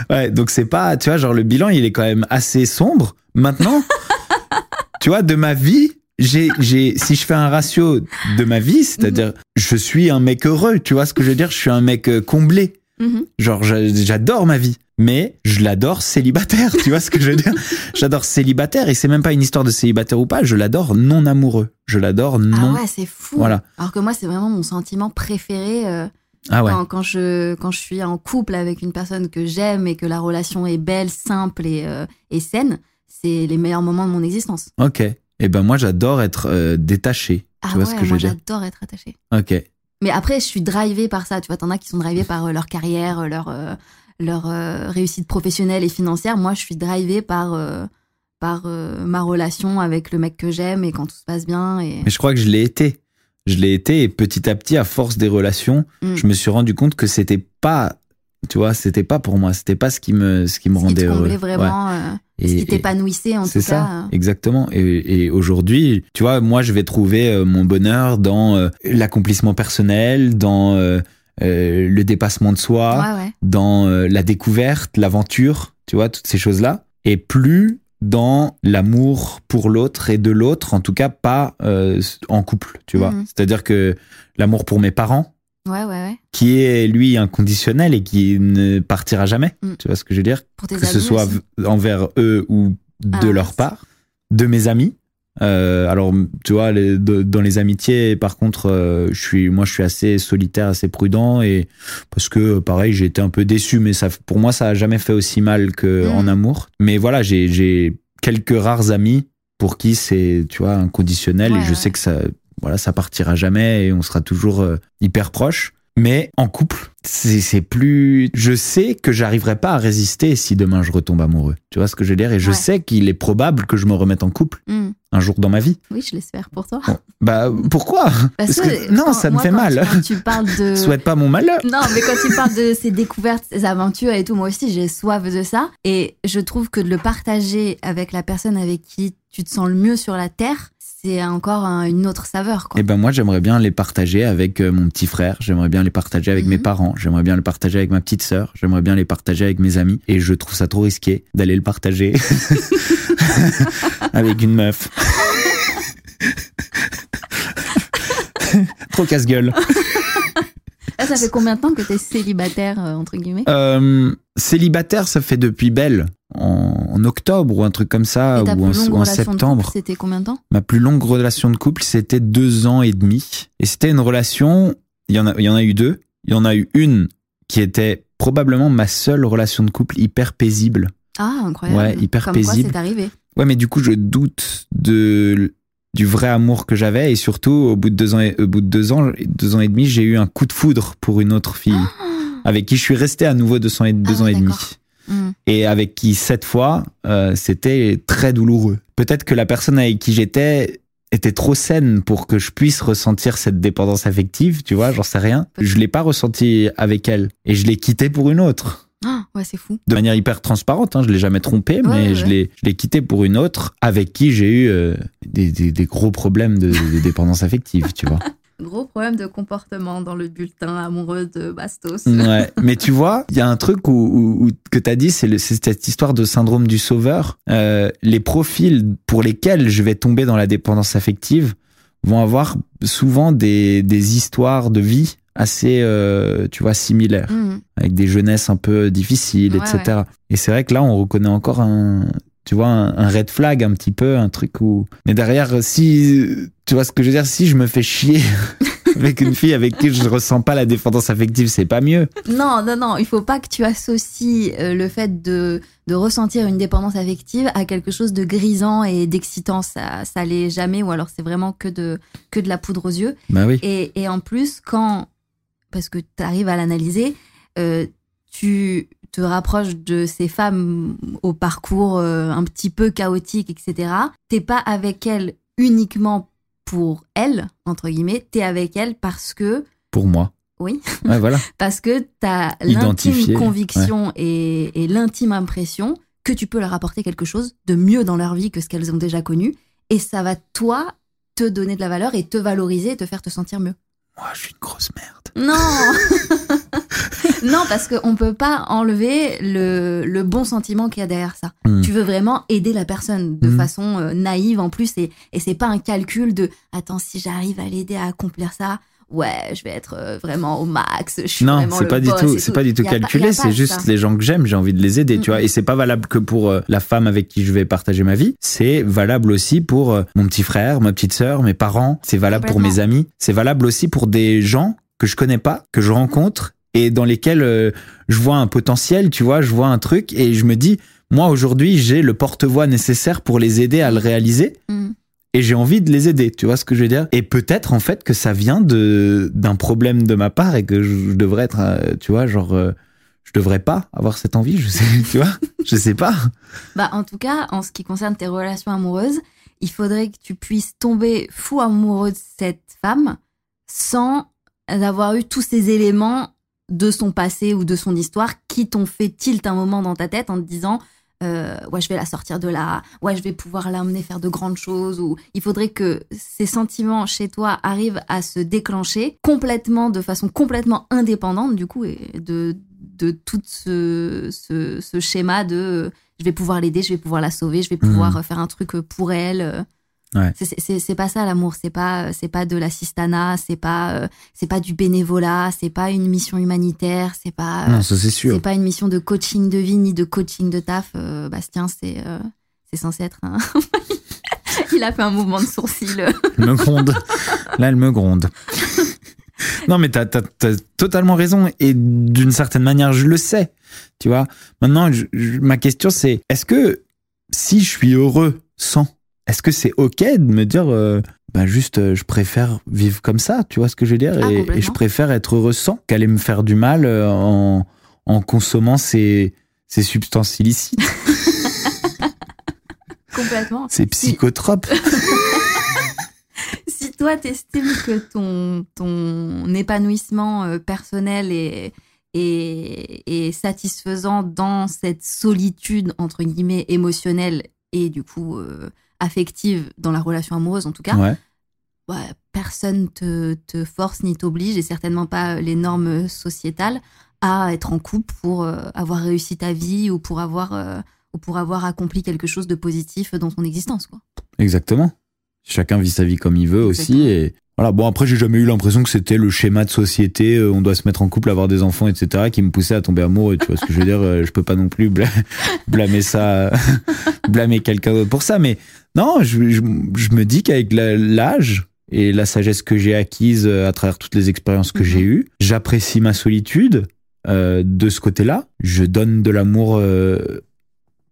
Ouais, donc c'est pas, tu vois, genre le bilan, il est quand même assez sombre. Maintenant, tu vois, de ma vie, j'ai, j'ai, si je fais un ratio de ma vie, c'est-à-dire, je suis un mec heureux, tu vois ce que je veux dire? Je suis un mec euh, comblé. Mhm. Genre, j'a- j'adore ma vie, mais je l'adore célibataire, tu vois ce que je veux dire? J'adore célibataire et c'est même pas une histoire de célibataire ou pas, je l'adore non amoureux. Je l'adore non. Ah ouais, c'est fou. Voilà. Alors que moi, c'est vraiment mon sentiment préféré euh, Ah ouais. quand, quand je, quand je suis en couple avec une personne que j'aime et que la relation est belle, simple et, euh, et saine. C'est les meilleurs moments de mon existence. Ok. Et ben moi, j'adore être euh, détaché. Ah tu vois ouais, ce que je moi veux dire? j'adore être attachée. Ok. Mais après, je suis drivée par ça. Tu vois, t'en as qui sont drivés par euh, leur carrière, euh, leur, euh, leur réussite professionnelle et financière. Moi, je suis drivée par, par euh, ma relation avec le mec que j'aime et quand tout se passe bien. Et... Mais je crois que je l'ai été. Je l'ai été et petit à petit, à force des relations, Mm. je me suis rendu compte que c'était pas, tu vois, c'était pas pour moi. C'était pas ce qui me, ce qui me Ce qui rendait te heureux. vraiment, euh, Ouais. ce Et- qui et- t'épanouissait en tout ça, cas. exactement. Et, et aujourd'hui, tu vois, moi, je vais trouver euh, mon bonheur dans euh, l'accomplissement personnel, dans euh, euh, le dépassement de soi, Ouais, ouais. dans la découverte, l'aventure, tu vois, toutes ces choses-là. Et plus dans l'amour pour l'autre et de l'autre, en tout cas pas en couple, tu vois. Mhm. C'est-à-dire que l'amour pour mes parents, Ouais, ouais, ouais. qui est lui inconditionnel et qui ne partira jamais, Mm. tu vois ce que je veux dire? Pour tes que ce soit aussi. envers eux ou de Ah, leur part, de mes amis. Euh, alors, tu vois, les- de- dans les amitiés, par contre, euh, je suis, moi, je suis assez solitaire, assez prudent, et parce que, pareil, j'ai été un peu déçu, mais ça, pour moi, ça a jamais fait aussi mal que Mhm. en amour. Mais voilà, j'ai, j'ai quelques rares amis pour qui c'est, tu vois, inconditionnel, Ouais, et je ouais. sais que ça, voilà, ça partira jamais, et on sera toujours euh, hyper proches. Mais en couple, c'est c'est plus. Je sais que j'arriverai pas à résister si demain je retombe amoureux. Tu vois ce que je veux dire? Et je Ouais. sais qu'il est probable que je me remette en couple Hmm. un jour dans ma vie. Oui, je l'espère pour toi. Bon, bah pourquoi? Parce, Parce que- non, ça me moi, fait quand- mal. Quand tu parles de. Souhaite pas mon malheur. Non, mais quand tu parles de ces découvertes, ces aventures et tout, moi aussi, j'ai soif de ça. Et je trouve que de le partager avec la personne avec qui tu te sens le mieux sur la terre, c'est encore un- une autre saveur. Quoi. Et ben moi j'aimerais bien les partager avec euh, mon petit frère, j'aimerais bien les partager avec mes Mhm. parents, j'aimerais bien les partager avec ma petite sœur, j'aimerais bien les partager avec mes amis et je trouve ça trop risqué d'aller le partager avec une meuf. trop casse-gueule. Là, ça fait combien de temps que t'es célibataire, euh, entre guillemets? Euh, célibataire, ça fait depuis Belle, en, en octobre ou un truc comme ça, Et ou en, ou septembre. c'était combien de temps? Ma plus longue relation de couple, c'était deux ans et demi. Et c'était une relation, il y, en a, il y en a eu deux. Il y en a eu une qui était probablement ma seule relation de couple hyper paisible. Ah, incroyable. Ouais, hyper Comme paisible. quoi c'est arrivé. Ouais, mais du coup, je doute de, du vrai amour que j'avais. Et surtout, au bout de deux ans et, au bout de deux ans, deux ans et demi, j'ai eu un coup de foudre pour une autre fille avec qui je suis resté à nouveau deux ans et, deux Ah, ans et demi. Hmm. Et avec qui, cette fois, euh, c'était très douloureux. Peut-être que la personne avec qui j'étais était trop saine pour que je puisse ressentir cette dépendance affective, tu vois, j'en sais rien. Je l'ai pas ressenti avec elle. Et je l'ai quittée pour une autre. Ah, ouais, c'est fou. De manière hyper transparente, hein, je l'ai jamais trompée, mais ouais, je ouais. l'ai je l'ai quittée pour une autre avec qui j'ai eu euh, des, des, des gros problèmes de, de dépendance affective, tu vois. Gros problème de comportement dans le bulletin amoureux de Bastos. Ouais, mais tu vois, il y a un truc où, où- où- que tu as dit, c'est cette histoire de syndrome du sauveur. Euh, les profils pour lesquels je vais tomber dans la dépendance affective vont avoir souvent des, des histoires de vie assez, euh, tu vois, similaires, Mhm. avec des jeunesses un peu difficiles, Ouais, etc. Et c'est vrai que là, on reconnaît encore un, tu vois, un, un red flag un petit peu, un truc où. Mais derrière, si, tu vois ce que je veux dire, si je me fais chier avec une fille avec qui je ressens pas la dépendance affective, c'est pas mieux. Non, non, non, il faut pas que tu associes euh, le fait de, de ressentir une dépendance affective à quelque chose de grisant et d'excitant. Ça, ça l'est jamais, ou alors c'est vraiment que de, que de la poudre aux yeux. Bah oui. Et, et en plus, quand, parce que tu arrives à l'analyser, euh, tu te rapproches de ces femmes au parcours euh, un petit peu chaotique, etc. T'es pas avec elles uniquement pour elles, entre guillemets, t'es avec elles parce que, Pour moi. oui, Ouais, voilà. parce que t'as l'intime conviction et, et l'intime impression que tu peux leur apporter quelque chose de mieux dans leur vie que ce qu'elles ont déjà connu. Et ça va, toi, te donner de la valeur et te valoriser et te faire te sentir mieux. Moi, je suis une grosse merde. Non Non, parce qu'on peut pas enlever le, le bon sentiment qu'il y a derrière ça. Hmm. Tu veux vraiment aider la personne de Hmm. façon euh, naïve en plus et, et c'est pas un calcul de attends, si j'arrive à l'aider à accomplir ça, ouais, je vais être euh, vraiment au max. Je suis Non, c'est le pas du tout, c'est pas du tout pas- calculé. pas C'est juste ça. les gens que j'aime, j'ai envie de les aider, tu vois. Et c'est pas valable que pour euh, la femme avec qui je vais partager ma vie. C'est valable aussi pour euh, mon petit frère, ma petite sœur, mes parents. C'est valable pour mes amis. C'est valable aussi pour des gens que je connais pas, que je rencontre et dans lesquels je vois un potentiel, tu vois. Je vois un truc et je me dis, moi aujourd'hui, j'ai le porte-voix nécessaire pour les aider à le réaliser Hmm. Et j'ai envie de les aider, tu vois ce que je veux dire? Et peut-être en fait que ça vient de d'un problème de ma part et que je devrais être, euh, tu vois, genre, euh, je devrais pas avoir cette envie, je sais, tu vois, je sais pas. Bah, en tout cas, en ce qui concerne tes relations amoureuses, il faudrait que tu puisses tomber fou amoureux de cette femme sans avoir eu tous ces éléments de son passé ou de son histoire qui t'ont fait tilt un moment dans ta tête en te disant euh, ouais je vais la sortir de là ouais je vais pouvoir l'amener faire de grandes choses ou il faudrait que ces sentiments chez toi arrivent à se déclencher complètement de façon complètement indépendante du coup et de de tout ce, ce, ce schéma de euh, je vais pouvoir l'aider, je vais pouvoir la sauver, je vais pouvoir Mhm. euh, faire un truc euh, pour elle. Ouais. C'est- pas ça l'amour, c'est pas c'est pas de l'assistanat, c'est pas euh, c'est pas du bénévolat, c'est pas une mission humanitaire, c'est pas euh, Non, ça c'est sûr. c'est pas une mission de coaching de vie ni de coaching de taf. euh, Bastien, c'est euh, c'est censé être un. Il a fait un mouvement de sourcil. me gronde. Là, elle me gronde. Non, mais t'as, t'as, t'as totalement raison. Et d'une certaine manière, je le sais. Tu vois? Maintenant, je- je- ma question, c'est est-ce que si je suis heureux sans, est-ce que c'est OK de me dire, euh, bah juste, euh, je préfère vivre comme ça Tu vois ce que je veux dire? Ah, et, je préfère être heureux sans qu'aller me faire du mal euh, en, en consommant ces, ces substances illicites, Complètement. ces psychotropes. si toi t'estimes que ton, ton épanouissement euh, personnel est, satisfaisant dans cette solitude entre guillemets émotionnelle et du coup euh, affective dans la relation amoureuse en tout cas, Ouais. ouais, personne te, te force ni t'oblige et certainement pas les normes sociétales à être en couple pour euh, avoir réussi ta vie ou pour avoir euh, ou pour avoir accompli quelque chose de positif dans ton existence quoi. Exactement. Chacun vit sa vie comme il veut aussi. Et voilà. Bon, après, j'ai jamais eu l'impression que c'était le schéma de société. euh, on doit se mettre en couple, avoir des enfants, etc., qui me poussait à tomber amoureux. Tu vois ce que je veux dire euh, Je peux pas non plus blâmer ça, blâmer quelqu'un d'autre pour ça. Mais non, je, je, je me dis qu'avec l'âge et la sagesse que j'ai acquise euh, à travers toutes les expériences que Mhm. j'ai eues, j'apprécie ma solitude euh, de ce côté-là. Je donne de l'amour euh,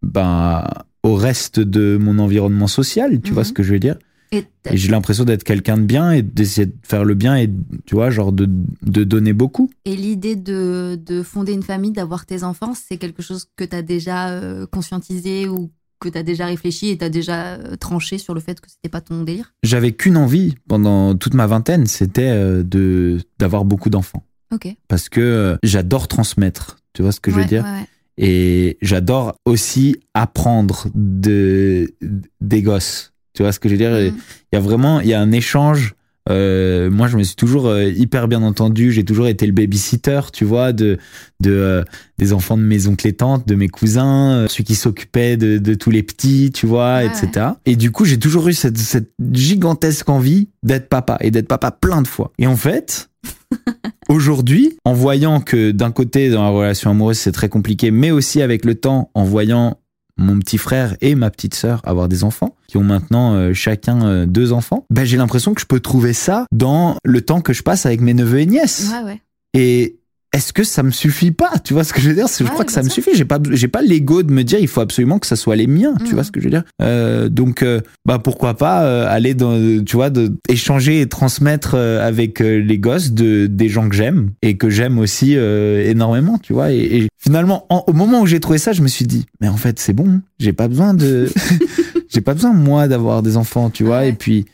ben, au reste de mon environnement social. Tu vois Mhm. ce que je veux dire Et et j'ai l'impression d'être quelqu'un de bien et d'essayer de faire le bien et, tu vois, genre de, de donner beaucoup. Et l'idée de, de fonder une famille, d'avoir tes enfants, c'est quelque chose que tu as déjà euh, conscientisé ou que tu as déjà réfléchi et tu as déjà euh, tranché sur le fait que c'était pas ton délire? J'avais qu'une envie pendant toute ma vingtaine, c'était euh, de d'avoir beaucoup d'enfants. Ok. Parce que j'adore transmettre, tu vois ce que je veux dire? ouais, ouais. Et j'adore aussi apprendre de, des gosses. Tu vois ce que je veux dire? Mhm. Il y a vraiment il y a un échange Euh, moi, je me suis toujours euh, hyper bien entendu. J'ai toujours été le babysitter, tu vois, de, de euh, des enfants de mes oncles et tantes, de mes cousins, euh, celui qui s'occupait de, de tous les petits, tu vois, Ouais, etc. Et du coup, j'ai toujours eu cette, cette gigantesque envie d'être papa et d'être papa plein de fois. Et en fait, aujourd'hui, en voyant que d'un côté, dans la relation amoureuse, c'est très compliqué, mais aussi avec le temps, en voyant mon petit frère et ma petite sœur avoir des enfants, qui ont maintenant euh, chacun euh, deux enfants, ben, j'ai l'impression que je peux trouver ça dans le temps que je passe avec mes neveux et nièces. Ouais, ouais. Et est-ce que ça me suffit pas Tu vois ce que je veux dire? Je Ouais, crois que ça me suffit. J'ai pas, j'ai pas l'ego de me dire il faut absolument que ça soit les miens. Tu vois ce que je veux dire? Euh, Donc, euh, bah pourquoi pas euh, aller dans, tu vois, de, échanger et transmettre avec les gosses de des gens que j'aime et que j'aime aussi énormément. Tu vois? Et, et finalement, en- au moment où j'ai trouvé ça, je me suis dit mais en fait c'est bon. J'ai pas besoin de, j'ai pas besoin moi d'avoir des enfants. Tu vois? Ouais. Et puis,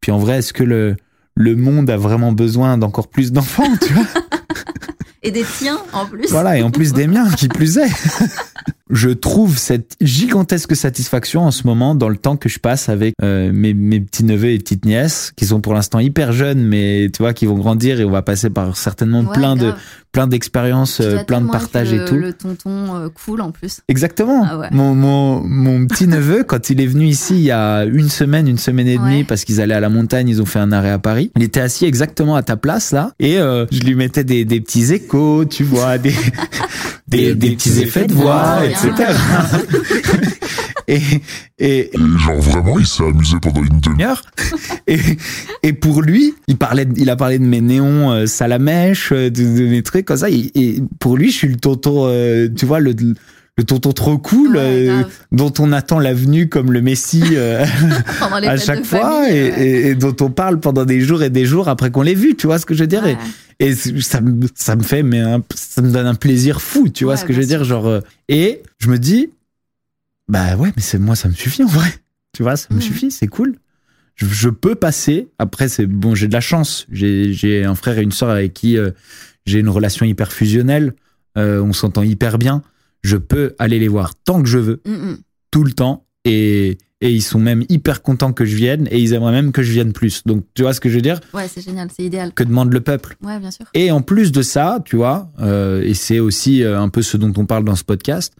puis en vrai, est-ce que le le monde a vraiment besoin d'encore plus d'enfants, tu vois? Et des tiens en plus. voilà, et en plus des miens, qui plus est. Je trouve cette gigantesque satisfaction en ce moment dans le temps que je passe avec euh, mes, mes petits neveux et petites nièces qui sont pour l'instant hyper jeunes, mais tu vois, qui vont grandir et on va passer par certainement Ouais, plein de plein d'expériences, euh, plein de partages et tout. Le tonton euh, cool en plus. Exactement. Ah ouais. Mon, mon, mon petit neveu, quand il est venu ici il y a une semaine, une semaine et demie, Ouais. parce qu'ils allaient à la montagne, ils ont fait un arrêt à Paris. Il était assis exactement à ta place là, et euh, je lui mettais des, des petits échos, tu vois, des, des, des petits effets de voix, etc. et, et, Et genre vraiment, il s'est amusé pendant une demi demi-heure. Et, et pour lui, il parlait, il a parlé de mes néons euh, salamèche, euh, de, de mes trucs comme ça. Et, et pour lui, je suis le tonton, euh, tu vois, le, le tonton trop cool, Ouais, euh, dont on attend la venue comme le Messie euh, à chaque fois, famille, et, ouais. et- et dont on parle pendant des jours et des jours après qu'on l'ait vu. Tu vois ce que je veux dire Et- Ouais. et ça me, ça me fait, mais un- ça me donne un plaisir fou, tu vois ce que je veux dire, genre. euh, et je me dis, bah ouais, mais c'est moi, ça me suffit en vrai. Tu vois, ça me Mhm. suffit, c'est cool. Je, je peux passer. Après, c'est bon, j'ai de la chance. J'ai, j'ai un frère et une sœur avec qui euh, j'ai une relation hyper fusionnelle. On s'entend hyper bien. Je peux aller les voir tant que je veux, Mm, mm. tout le temps. Et, et ils sont même hyper contents que je vienne et ils aimeraient même que je vienne plus. Donc, tu vois ce que je veux dire? Ouais, c'est génial, c'est idéal. Que demande le peuple? Ouais, bien sûr. et en plus de ça, tu vois, euh, et c'est aussi euh, un peu ce dont on parle dans ce podcast,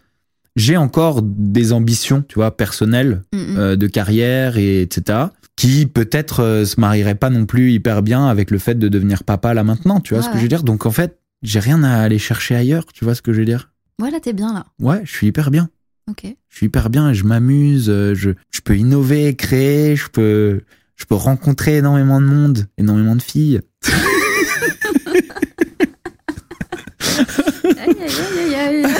j'ai encore des ambitions, tu vois, personnelles, Mm, euh, de carrière, et etc., qui peut-être euh, se marieraient pas non plus hyper bien avec le fait de devenir papa là maintenant, tu vois ce que je veux dire? Donc en fait, j'ai rien à aller chercher ailleurs, tu vois ce que je veux dire? Ouais, là, t'es bien là. Ouais, je suis hyper bien. Ok. Je suis hyper bien je m'amuse, euh, je, je peux innover, créer, je peux, je peux rencontrer énormément de monde, énormément de filles. Aïe, aïe, aïe.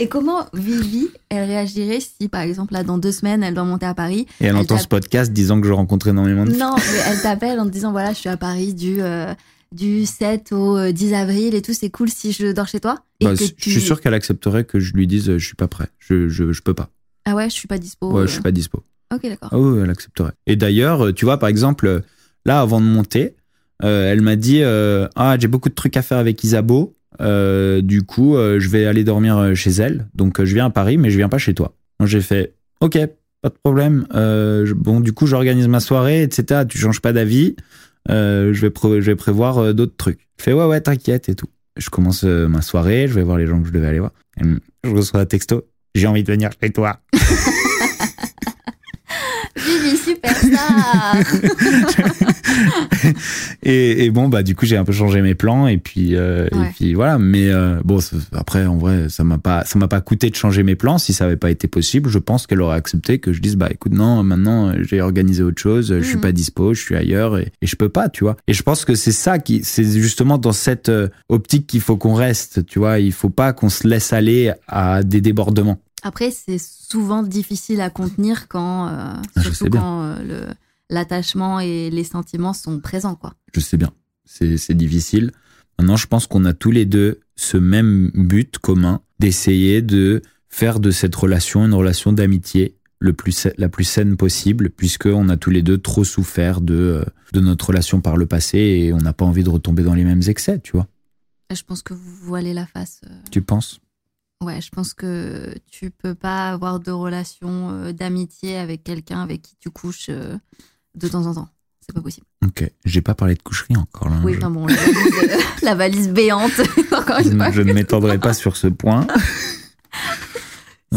Et comment Vivi, elle réagirait si, par exemple, là, dans deux semaines, elle doit monter à Paris Et elle Elle entend ce podcast disant que je rencontre énormément de filles. Non, mais elle t'appelle en te disant, voilà, je suis à Paris du, euh, du 7 au euh, 10 avril et tout, c'est cool si je dors chez toi et Bah, que Je tu- suis sûr qu'elle accepterait que je lui dise euh, je suis pas prêt, je, je, je peux pas. Ah ouais, je suis pas dispo. Ouais, euh. je suis pas dispo. Ok, d'accord. Ah oui, elle accepterait. Et d'ailleurs, euh, tu vois, par exemple, euh, là, avant de monter, euh, elle m'a dit euh, Ah, j'ai beaucoup de trucs à faire avec Isabeau. Euh, du coup, euh, je vais aller dormir euh, chez elle. Donc, euh, je viens à Paris, mais je viens pas chez toi. Moi, j'ai fait Ok, pas de problème. Euh, je- bon, du coup, j'organise ma soirée, etc. Tu changes pas d'avis. Euh, je, vais je vais prévoir euh, d'autres trucs. Je fais Ouais, ouais, t'inquiète et tout. Je commence euh, ma soirée, je vais voir les gens que je devais aller voir. Me- Je reçois un texto J'ai envie de venir chez toi. Et, et bon bah du coup j'ai un peu changé mes plans et puis euh, Ouais. et puis voilà. Mais euh, bon après en vrai ça m'a pas ça m'a pas coûté de changer mes plans. Si ça avait pas été possible je pense qu'elle aurait accepté que je dise bah écoute non maintenant j'ai organisé autre chose je suis Mhm. pas dispo je suis ailleurs et, et je peux pas tu vois. Et je pense que c'est ça qui c'est justement dans cette euh, optique qu'il faut qu'on reste tu vois. Il faut pas qu'on se laisse aller à des débordements Après, c'est souvent difficile à contenir quand, euh, Ah, surtout quand euh, le- l'attachement et les sentiments sont présents, quoi. Je sais bien, c'est c'est difficile. Maintenant, je pense qu'on a tous les deux ce même but commun d'essayer de faire de cette relation une relation d'amitié le plus la plus saine possible, puisqu'on a tous les deux trop souffert de, euh, de notre relation par le passé et on n'a pas envie de retomber dans les mêmes excès, tu vois. Je pense que vous voilez la face. euh. Tu penses? Ouais, je pense que tu peux pas avoir de relation euh, d'amitié avec quelqu'un avec qui tu couches euh, de temps en temps. c'est pas possible. Ok, j'ai pas parlé de coucherie encore. Là. Oui, je, enfin bon, la valise, euh, la valise béante, encore une fois. je ne m'étendrai pas sur ce point.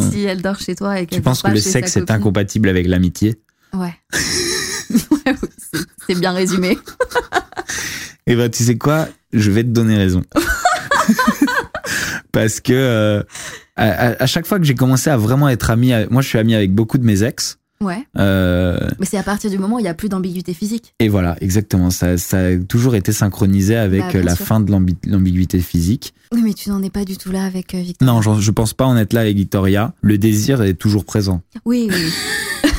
Si elle dort chez toi et qu'elle Tu penses que le sexe est copine. incompatible avec l'amitié? Ouais. ouais, oui, c'est bien résumé. Eh ben, tu sais quoi? Je vais te donner raison. Parce que euh, à, chaque fois que j'ai commencé à vraiment être ami, moi je suis ami avec beaucoup de mes ex. Ouais. euh, Mais c'est à partir du moment où il n'y a plus d'ambiguïté physique. et voilà, exactement. Ça, ça a toujours été synchronisé avec Bah, la sûr. fin de l'ambi- l'ambiguïté physique. Oui, mais tu n'en es pas du tout là avec euh, Victor. Non, j'en- je pense pas en être là avec Victoria. Le désir est toujours présent. Oui, oui.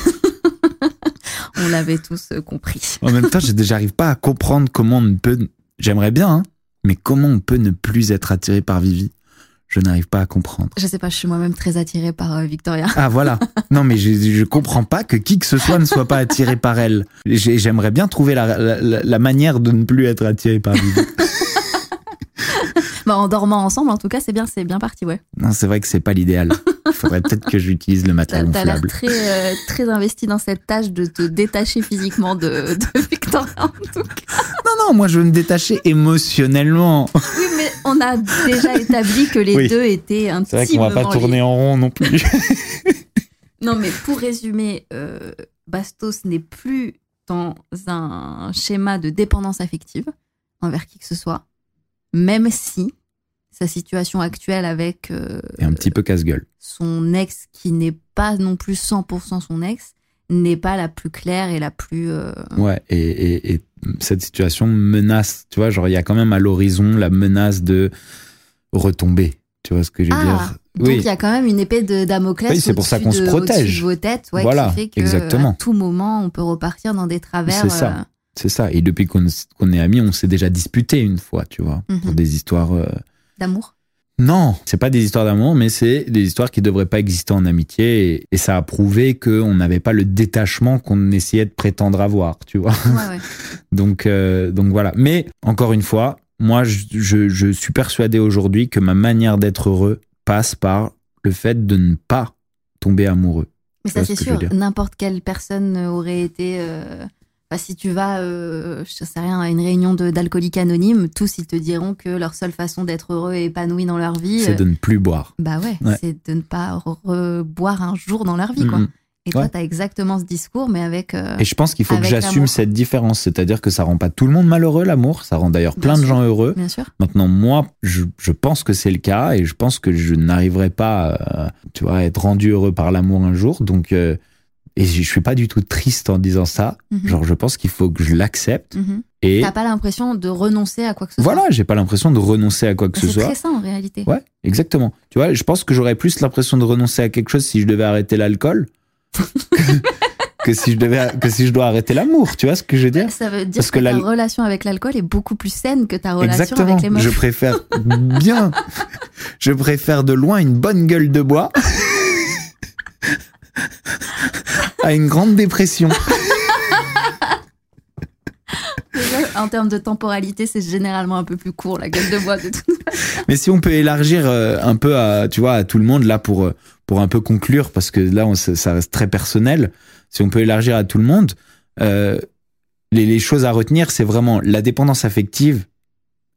On l'avait tous euh, compris. En même temps, je- j'arrive pas à comprendre comment on peut. J'aimerais bien, hein, mais comment on peut ne plus être attiré par Vivi? Je n'arrive pas à comprendre. Je sais pas, je suis moi-même très attirée par euh, Victoria. Ah voilà. Non mais je, je comprends pas que qui que ce soit ne soit pas attiré par elle. J'ai- J'aimerais bien trouver la- la manière de ne plus être attiré par Vivi. Bah, en dormant ensemble, en tout cas, c'est bien, c'est bien parti, ouais. Non, c'est vrai que c'est pas l'idéal. Faudrait peut-être que j'utilise le matelas t'as l'air gonflable. très, euh, très investi dans cette tâche de te détacher physiquement de, de Victoria, en tout cas. Non non, moi je veux me détacher émotionnellement. Oui, mais on a déjà établi que les Oui. deux étaient C'est vrai intimement qu'on va pas tourner en rond non plus. Non, mais pour résumer, euh, Bastos n'est plus dans un schéma de dépendance affective envers qui que ce soit, même si sa situation actuelle avec euh, Et un petit peu casse-gueule. son ex, qui n'est pas non plus 100% son ex, n'est pas la plus claire et la plus... euh, Ouais, et, et, et cette situation menace, tu vois, genre il y a quand même à l'horizon la menace de retomber. Tu vois ce que je veux Ah, dire? Donc Oui. il y a quand même une épée de Damoclès Oui, c'est pour ça qu'on se protège. de vos têtes, ouais, Voilà, qui fait que exactement. à tout moment on peut repartir dans des travers. C'est ça. euh, C'est ça. Et depuis qu'on est amis, on s'est déjà disputé une fois, tu vois, Mhm. pour des histoires. euh, d'amour? Non, c'est pas des histoires d'amour, mais c'est des histoires qui devraient pas exister en amitié. Et, et ça a prouvé qu'on n'avait pas le détachement qu'on essayait de prétendre avoir, tu vois. Ouais, ouais. Donc, euh, donc voilà. Mais encore une fois, moi, je, je, je suis persuadé aujourd'hui que ma manière d'être heureux passe par le fait de ne pas tomber amoureux. Mais ça, ce c'est sûr. N'importe quelle personne aurait été. euh, enfin, si tu vas, euh, je sais rien, à une réunion d'alcooliques anonymes, tous ils te diront que leur seule façon d'être heureux et épanoui dans leur vie, C'est de ne plus boire. euh, bah ouais, Ouais. c'est de ne pas reboire un jour dans leur vie, quoi. Mhm. Et toi, Ouais. t'as exactement ce discours, mais avec. euh, Et je pense qu'il faut que j'assume cette différence. C'est-à-dire que ça rend pas tout le monde malheureux, l'amour. Ça rend d'ailleurs plein de gens heureux. Bien sûr. Maintenant, moi, je, je pense que c'est le cas et je pense que je n'arriverai pas, euh, tu vois, à être rendu heureux par l'amour un jour. Donc, euh, et je suis pas du tout triste en disant ça. Mhm. Genre, je pense qu'il faut que je l'accepte. Mhm. Et T'as pas l'impression de renoncer à quoi que ce voilà, j'ai pas l'impression de renoncer à quoi que soit. ce C'est soit. très sain en réalité. Ouais, exactement. Tu vois, je pense que j'aurais plus l'impression de renoncer à quelque chose si je devais arrêter l'alcool que, que si je devais que si je dois arrêter l'amour. Tu vois ce que je veux dire? Ça veut dire Parce que, que ta la- relation avec l'alcool est beaucoup plus saine que ta relation Exactement. avec les meufs. Je préfère bien. Je préfère de loin une bonne gueule de bois à une grande dépression. En termes de temporalité, c'est généralement un peu plus court, la gueule de bois de tout. Mais si on peut élargir euh, un peu à, tu vois, à tout le monde là pour euh, pour un peu conclure parce que là on, ça ça reste très personnel. Si on peut élargir à tout le monde, euh, les, les choses à retenir, c'est vraiment la dépendance affective.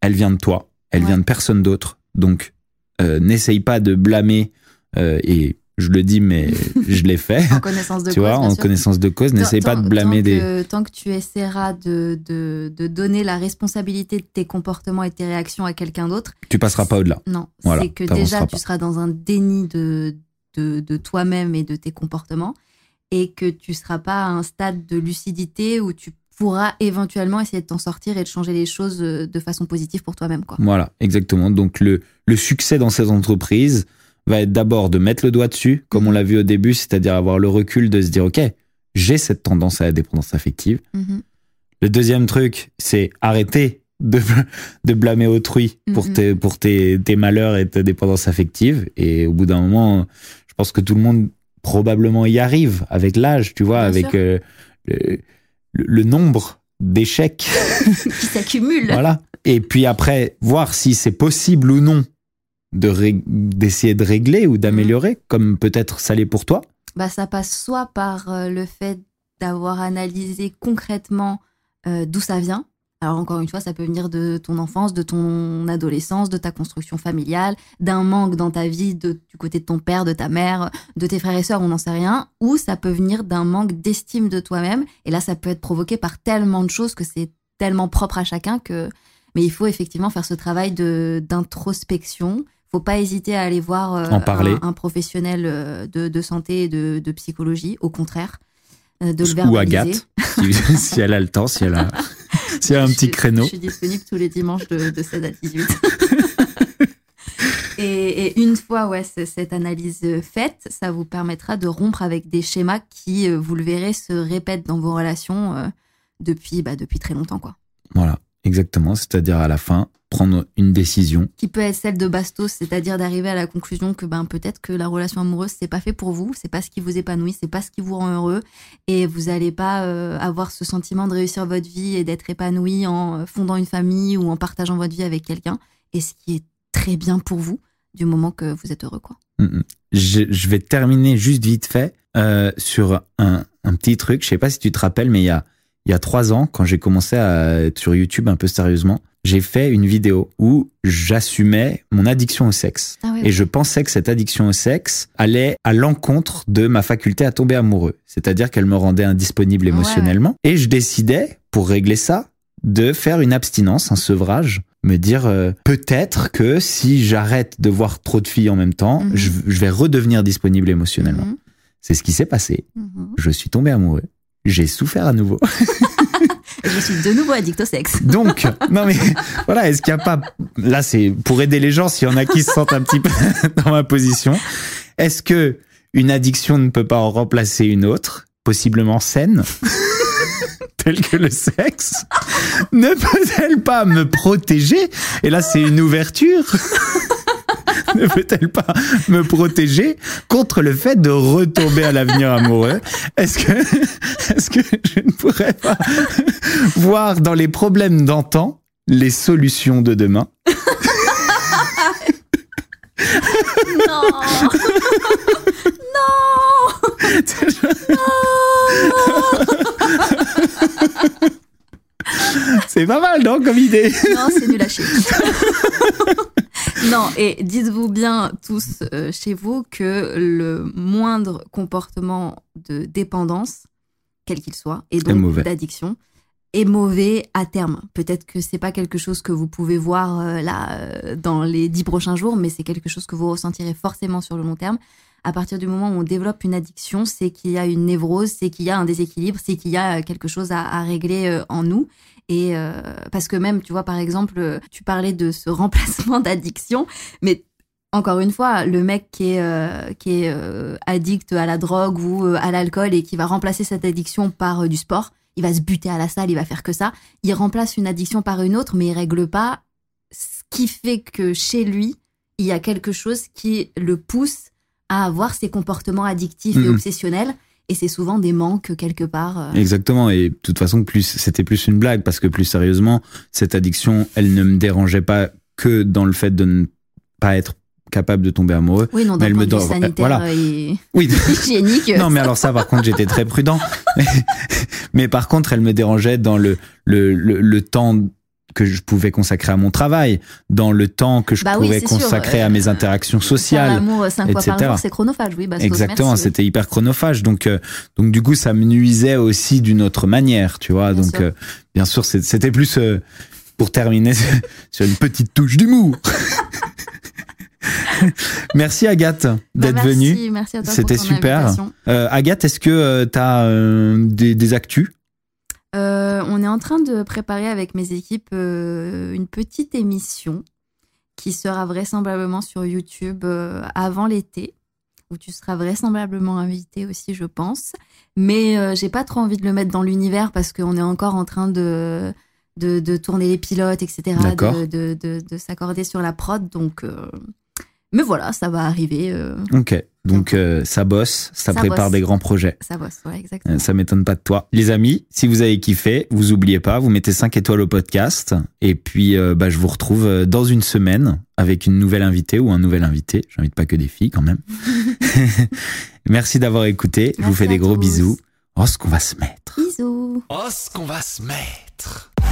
Elle vient de toi, elle Ouais. vient de personne d'autre. Donc euh, n'essaye pas de blâmer euh, et je le dis mais je l'ai fait. En connaissance de tu cause, vois, en sûr. connaissance de cause, n'essaye pas de blâmer tant des. que- tant que tu essaieras de, de, de donner la responsabilité de tes comportements et de tes réactions à quelqu'un d'autre, Tu passeras pas au-delà. non. Voilà, c'est que déjà, pas. tu seras dans un déni de, de, de toi-même et de tes comportements et que tu seras pas à un stade de lucidité où tu pourras éventuellement essayer de t'en sortir et de changer les choses euh, de façon positive pour toi-même. quoi. Voilà, exactement. Donc le, le succès dans cette entreprise va être d'abord de mettre le doigt dessus, comme on l'a vu au début, c'est-à-dire avoir le recul de se dire, OK, j'ai cette tendance à la dépendance affective. Mhm. Le deuxième truc, c'est arrêter de, de blâmer autrui pour, Mhm. tes, pour tes, tes malheurs et ta dépendance affective. Et au bout d'un moment, je pense que tout le monde probablement y arrive avec l'âge, tu vois, Bien avec euh, le, le- le nombre d'échecs. qui s'accumulent. voilà. Et puis après, voir si c'est possible ou non de ré- d'essayer de régler ou d'améliorer, comme peut-être ça l'est pour toi? bah, ça passe soit par euh, le fait d'avoir analysé concrètement euh, d'où ça vient. Alors encore une fois, ça peut venir de ton enfance, de ton adolescence, de ta construction familiale, d'un manque dans ta vie de, du côté de ton père, de ta mère, de tes frères et sœurs, on n'en sait rien, ou ça peut venir d'un manque d'estime de toi-même. Et là, ça peut être provoqué par tellement de choses que c'est tellement propre à chacun que. Mais il faut effectivement faire ce travail de d'introspection. Faut pas hésiter à aller voir euh, En parler. Un, un professionnel euh, de, de santé et de, de psychologie. Au contraire, euh, de le Ou. Agathe, si, si elle a le temps, si elle a, si elle a un Je petit suis- créneau. Je suis disponible tous les dimanches de, de 16 à 18. et, et une fois ouais, cette analyse faite, ça vous permettra de rompre avec des schémas qui, vous le verrez, se répètent dans vos relations depuis, bah, depuis très longtemps. quoi. Voilà, exactement. C'est-à-dire à la fin, prendre une décision. Qui peut être celle de bastos, c'est-à-dire d'arriver à la conclusion que ben, peut-être que la relation amoureuse, c'est pas fait pour vous, c'est pas ce qui vous épanouit, c'est pas ce qui vous rend heureux, et vous n'allez pas euh, avoir ce sentiment de réussir votre vie et d'être épanoui en fondant une famille ou en partageant votre vie avec quelqu'un, et ce qui est très bien pour vous du moment que vous êtes heureux. quoi. Mm, mm. Je, je vais terminer juste vite fait euh, sur un, un petit truc. Je sais pas si tu te rappelles, mais il y a, il y a trois ans, quand j'ai commencé à être sur YouTube un peu sérieusement, j'ai fait une vidéo où j'assumais mon addiction au sexe. Ah Et je pensais que cette addiction au sexe allait à l'encontre de ma faculté à tomber amoureux. C'est-à-dire qu'elle me rendait indisponible Ouais, émotionnellement. Et je décidais, pour régler ça, de faire une abstinence, un sevrage. Me dire, euh, peut-être que si j'arrête de voir trop de filles en même temps, Mhm. je, je vais redevenir disponible émotionnellement. Mhm, C'est ce qui s'est passé. mhm. Je suis tombé amoureux. J'ai souffert à nouveau. Et Je suis de nouveau addict au sexe. Donc, non mais voilà, est-ce qu'il n'y a pas là c'est pour aider les gens s'il y en a qui se sentent un petit peu dans ma position. Est-ce que une addiction ne peut pas en remplacer une autre, possiblement saine, telle que le sexe? Ne peut-elle pas me protéger? Et là c'est une ouverture. Ne peut-elle pas me protéger contre le fait de retomber à l'avenir amoureux? Est-ce que, est-ce que je ne pourrais pas voir dans les problèmes d'antan les solutions de demain? Non! Non! C'est pas mal, non, comme idée? Non, c'est nul à chier. Non, et dites-vous bien tous euh, chez vous que le moindre comportement de dépendance, quel qu'il soit, et donc d'addiction, est mauvais à terme. Peut-être que c'est pas quelque chose que vous pouvez voir euh, là euh, dans les dix prochains jours, mais c'est quelque chose que vous ressentirez forcément sur le long terme. À partir du moment où on développe une addiction, c'est qu'il y a une névrose, c'est qu'il y a un déséquilibre, c'est qu'il y a quelque chose à, à régler en nous. Et euh, parce que même, tu vois, par exemple, euh, tu parlais de ce remplacement d'addiction, mais encore une fois, le mec qui est, euh, qui est euh, addict à la drogue ou euh, à l'alcool et qui va remplacer cette addiction par euh, du sport, il va se buter à la salle, il va faire que ça. Il remplace une addiction par une autre, mais il règle pas ce qui fait que chez lui, il y a quelque chose qui le pousse à avoir ces comportements addictifs et obsessionnels. Et c'est souvent des manques quelque part. euh, Exactement, et de toute façon, plus c'était plus une blague, parce que plus sérieusement, cette addiction, elle ne me dérangeait pas que dans le fait de ne pas être capable de tomber amoureux. Oui, non, Mais elle me dort- voilà. et Oui, hygiénique. non, mais alors ça, par contre, j'étais très prudent. Mais, mais par contre, elle me dérangeait dans le, le, le, le temps que je pouvais consacrer à mon travail, dans le temps que je Bah pouvais consacrer euh, à mes interactions sociales. cinq fois par etc. jour, c'est chronophage, oui. Bastos, Exactement, merci, oui. c'était hyper chronophage. Donc, euh, donc du coup, ça me nuisait aussi d'une autre manière, tu vois. Bien donc, sûr. euh, bien sûr, c'était plus euh, pour terminer sur une petite touche d'humour. merci Agathe Bah, d'être merci, venue. Merci à toi C'était pour ton super. Euh, Agathe, est-ce que tu as des, des actus? Euh, on est en train de préparer avec mes équipes euh, une petite émission qui sera vraisemblablement sur YouTube euh, avant l'été, où tu seras vraisemblablement invité aussi, je pense. Mais j'ai pas trop envie de le mettre dans l'univers parce qu'on est encore en train de, de, de tourner les pilotes, etc., de, de, de, de s'accorder sur la prod. Donc, mais voilà, ça va arriver. euh, Ok, donc euh, ça bosse, ça, Ça prépare bosse. des grands projets. ça bosse, ouais, exactement. Euh, Ça m'étonne pas de toi. Les amis, si vous avez kiffé, vous oubliez pas, vous mettez 5 étoiles au podcast. Et puis, euh, bah, je vous retrouve dans une semaine avec une nouvelle invitée ou un nouvel invité. J'invite pas que des filles quand même. Merci d'avoir écouté. je vous fais des gros tous. bisous. Oh, ce qu'on va se mettre. Bisous. Oh, ce qu'on va se mettre 4.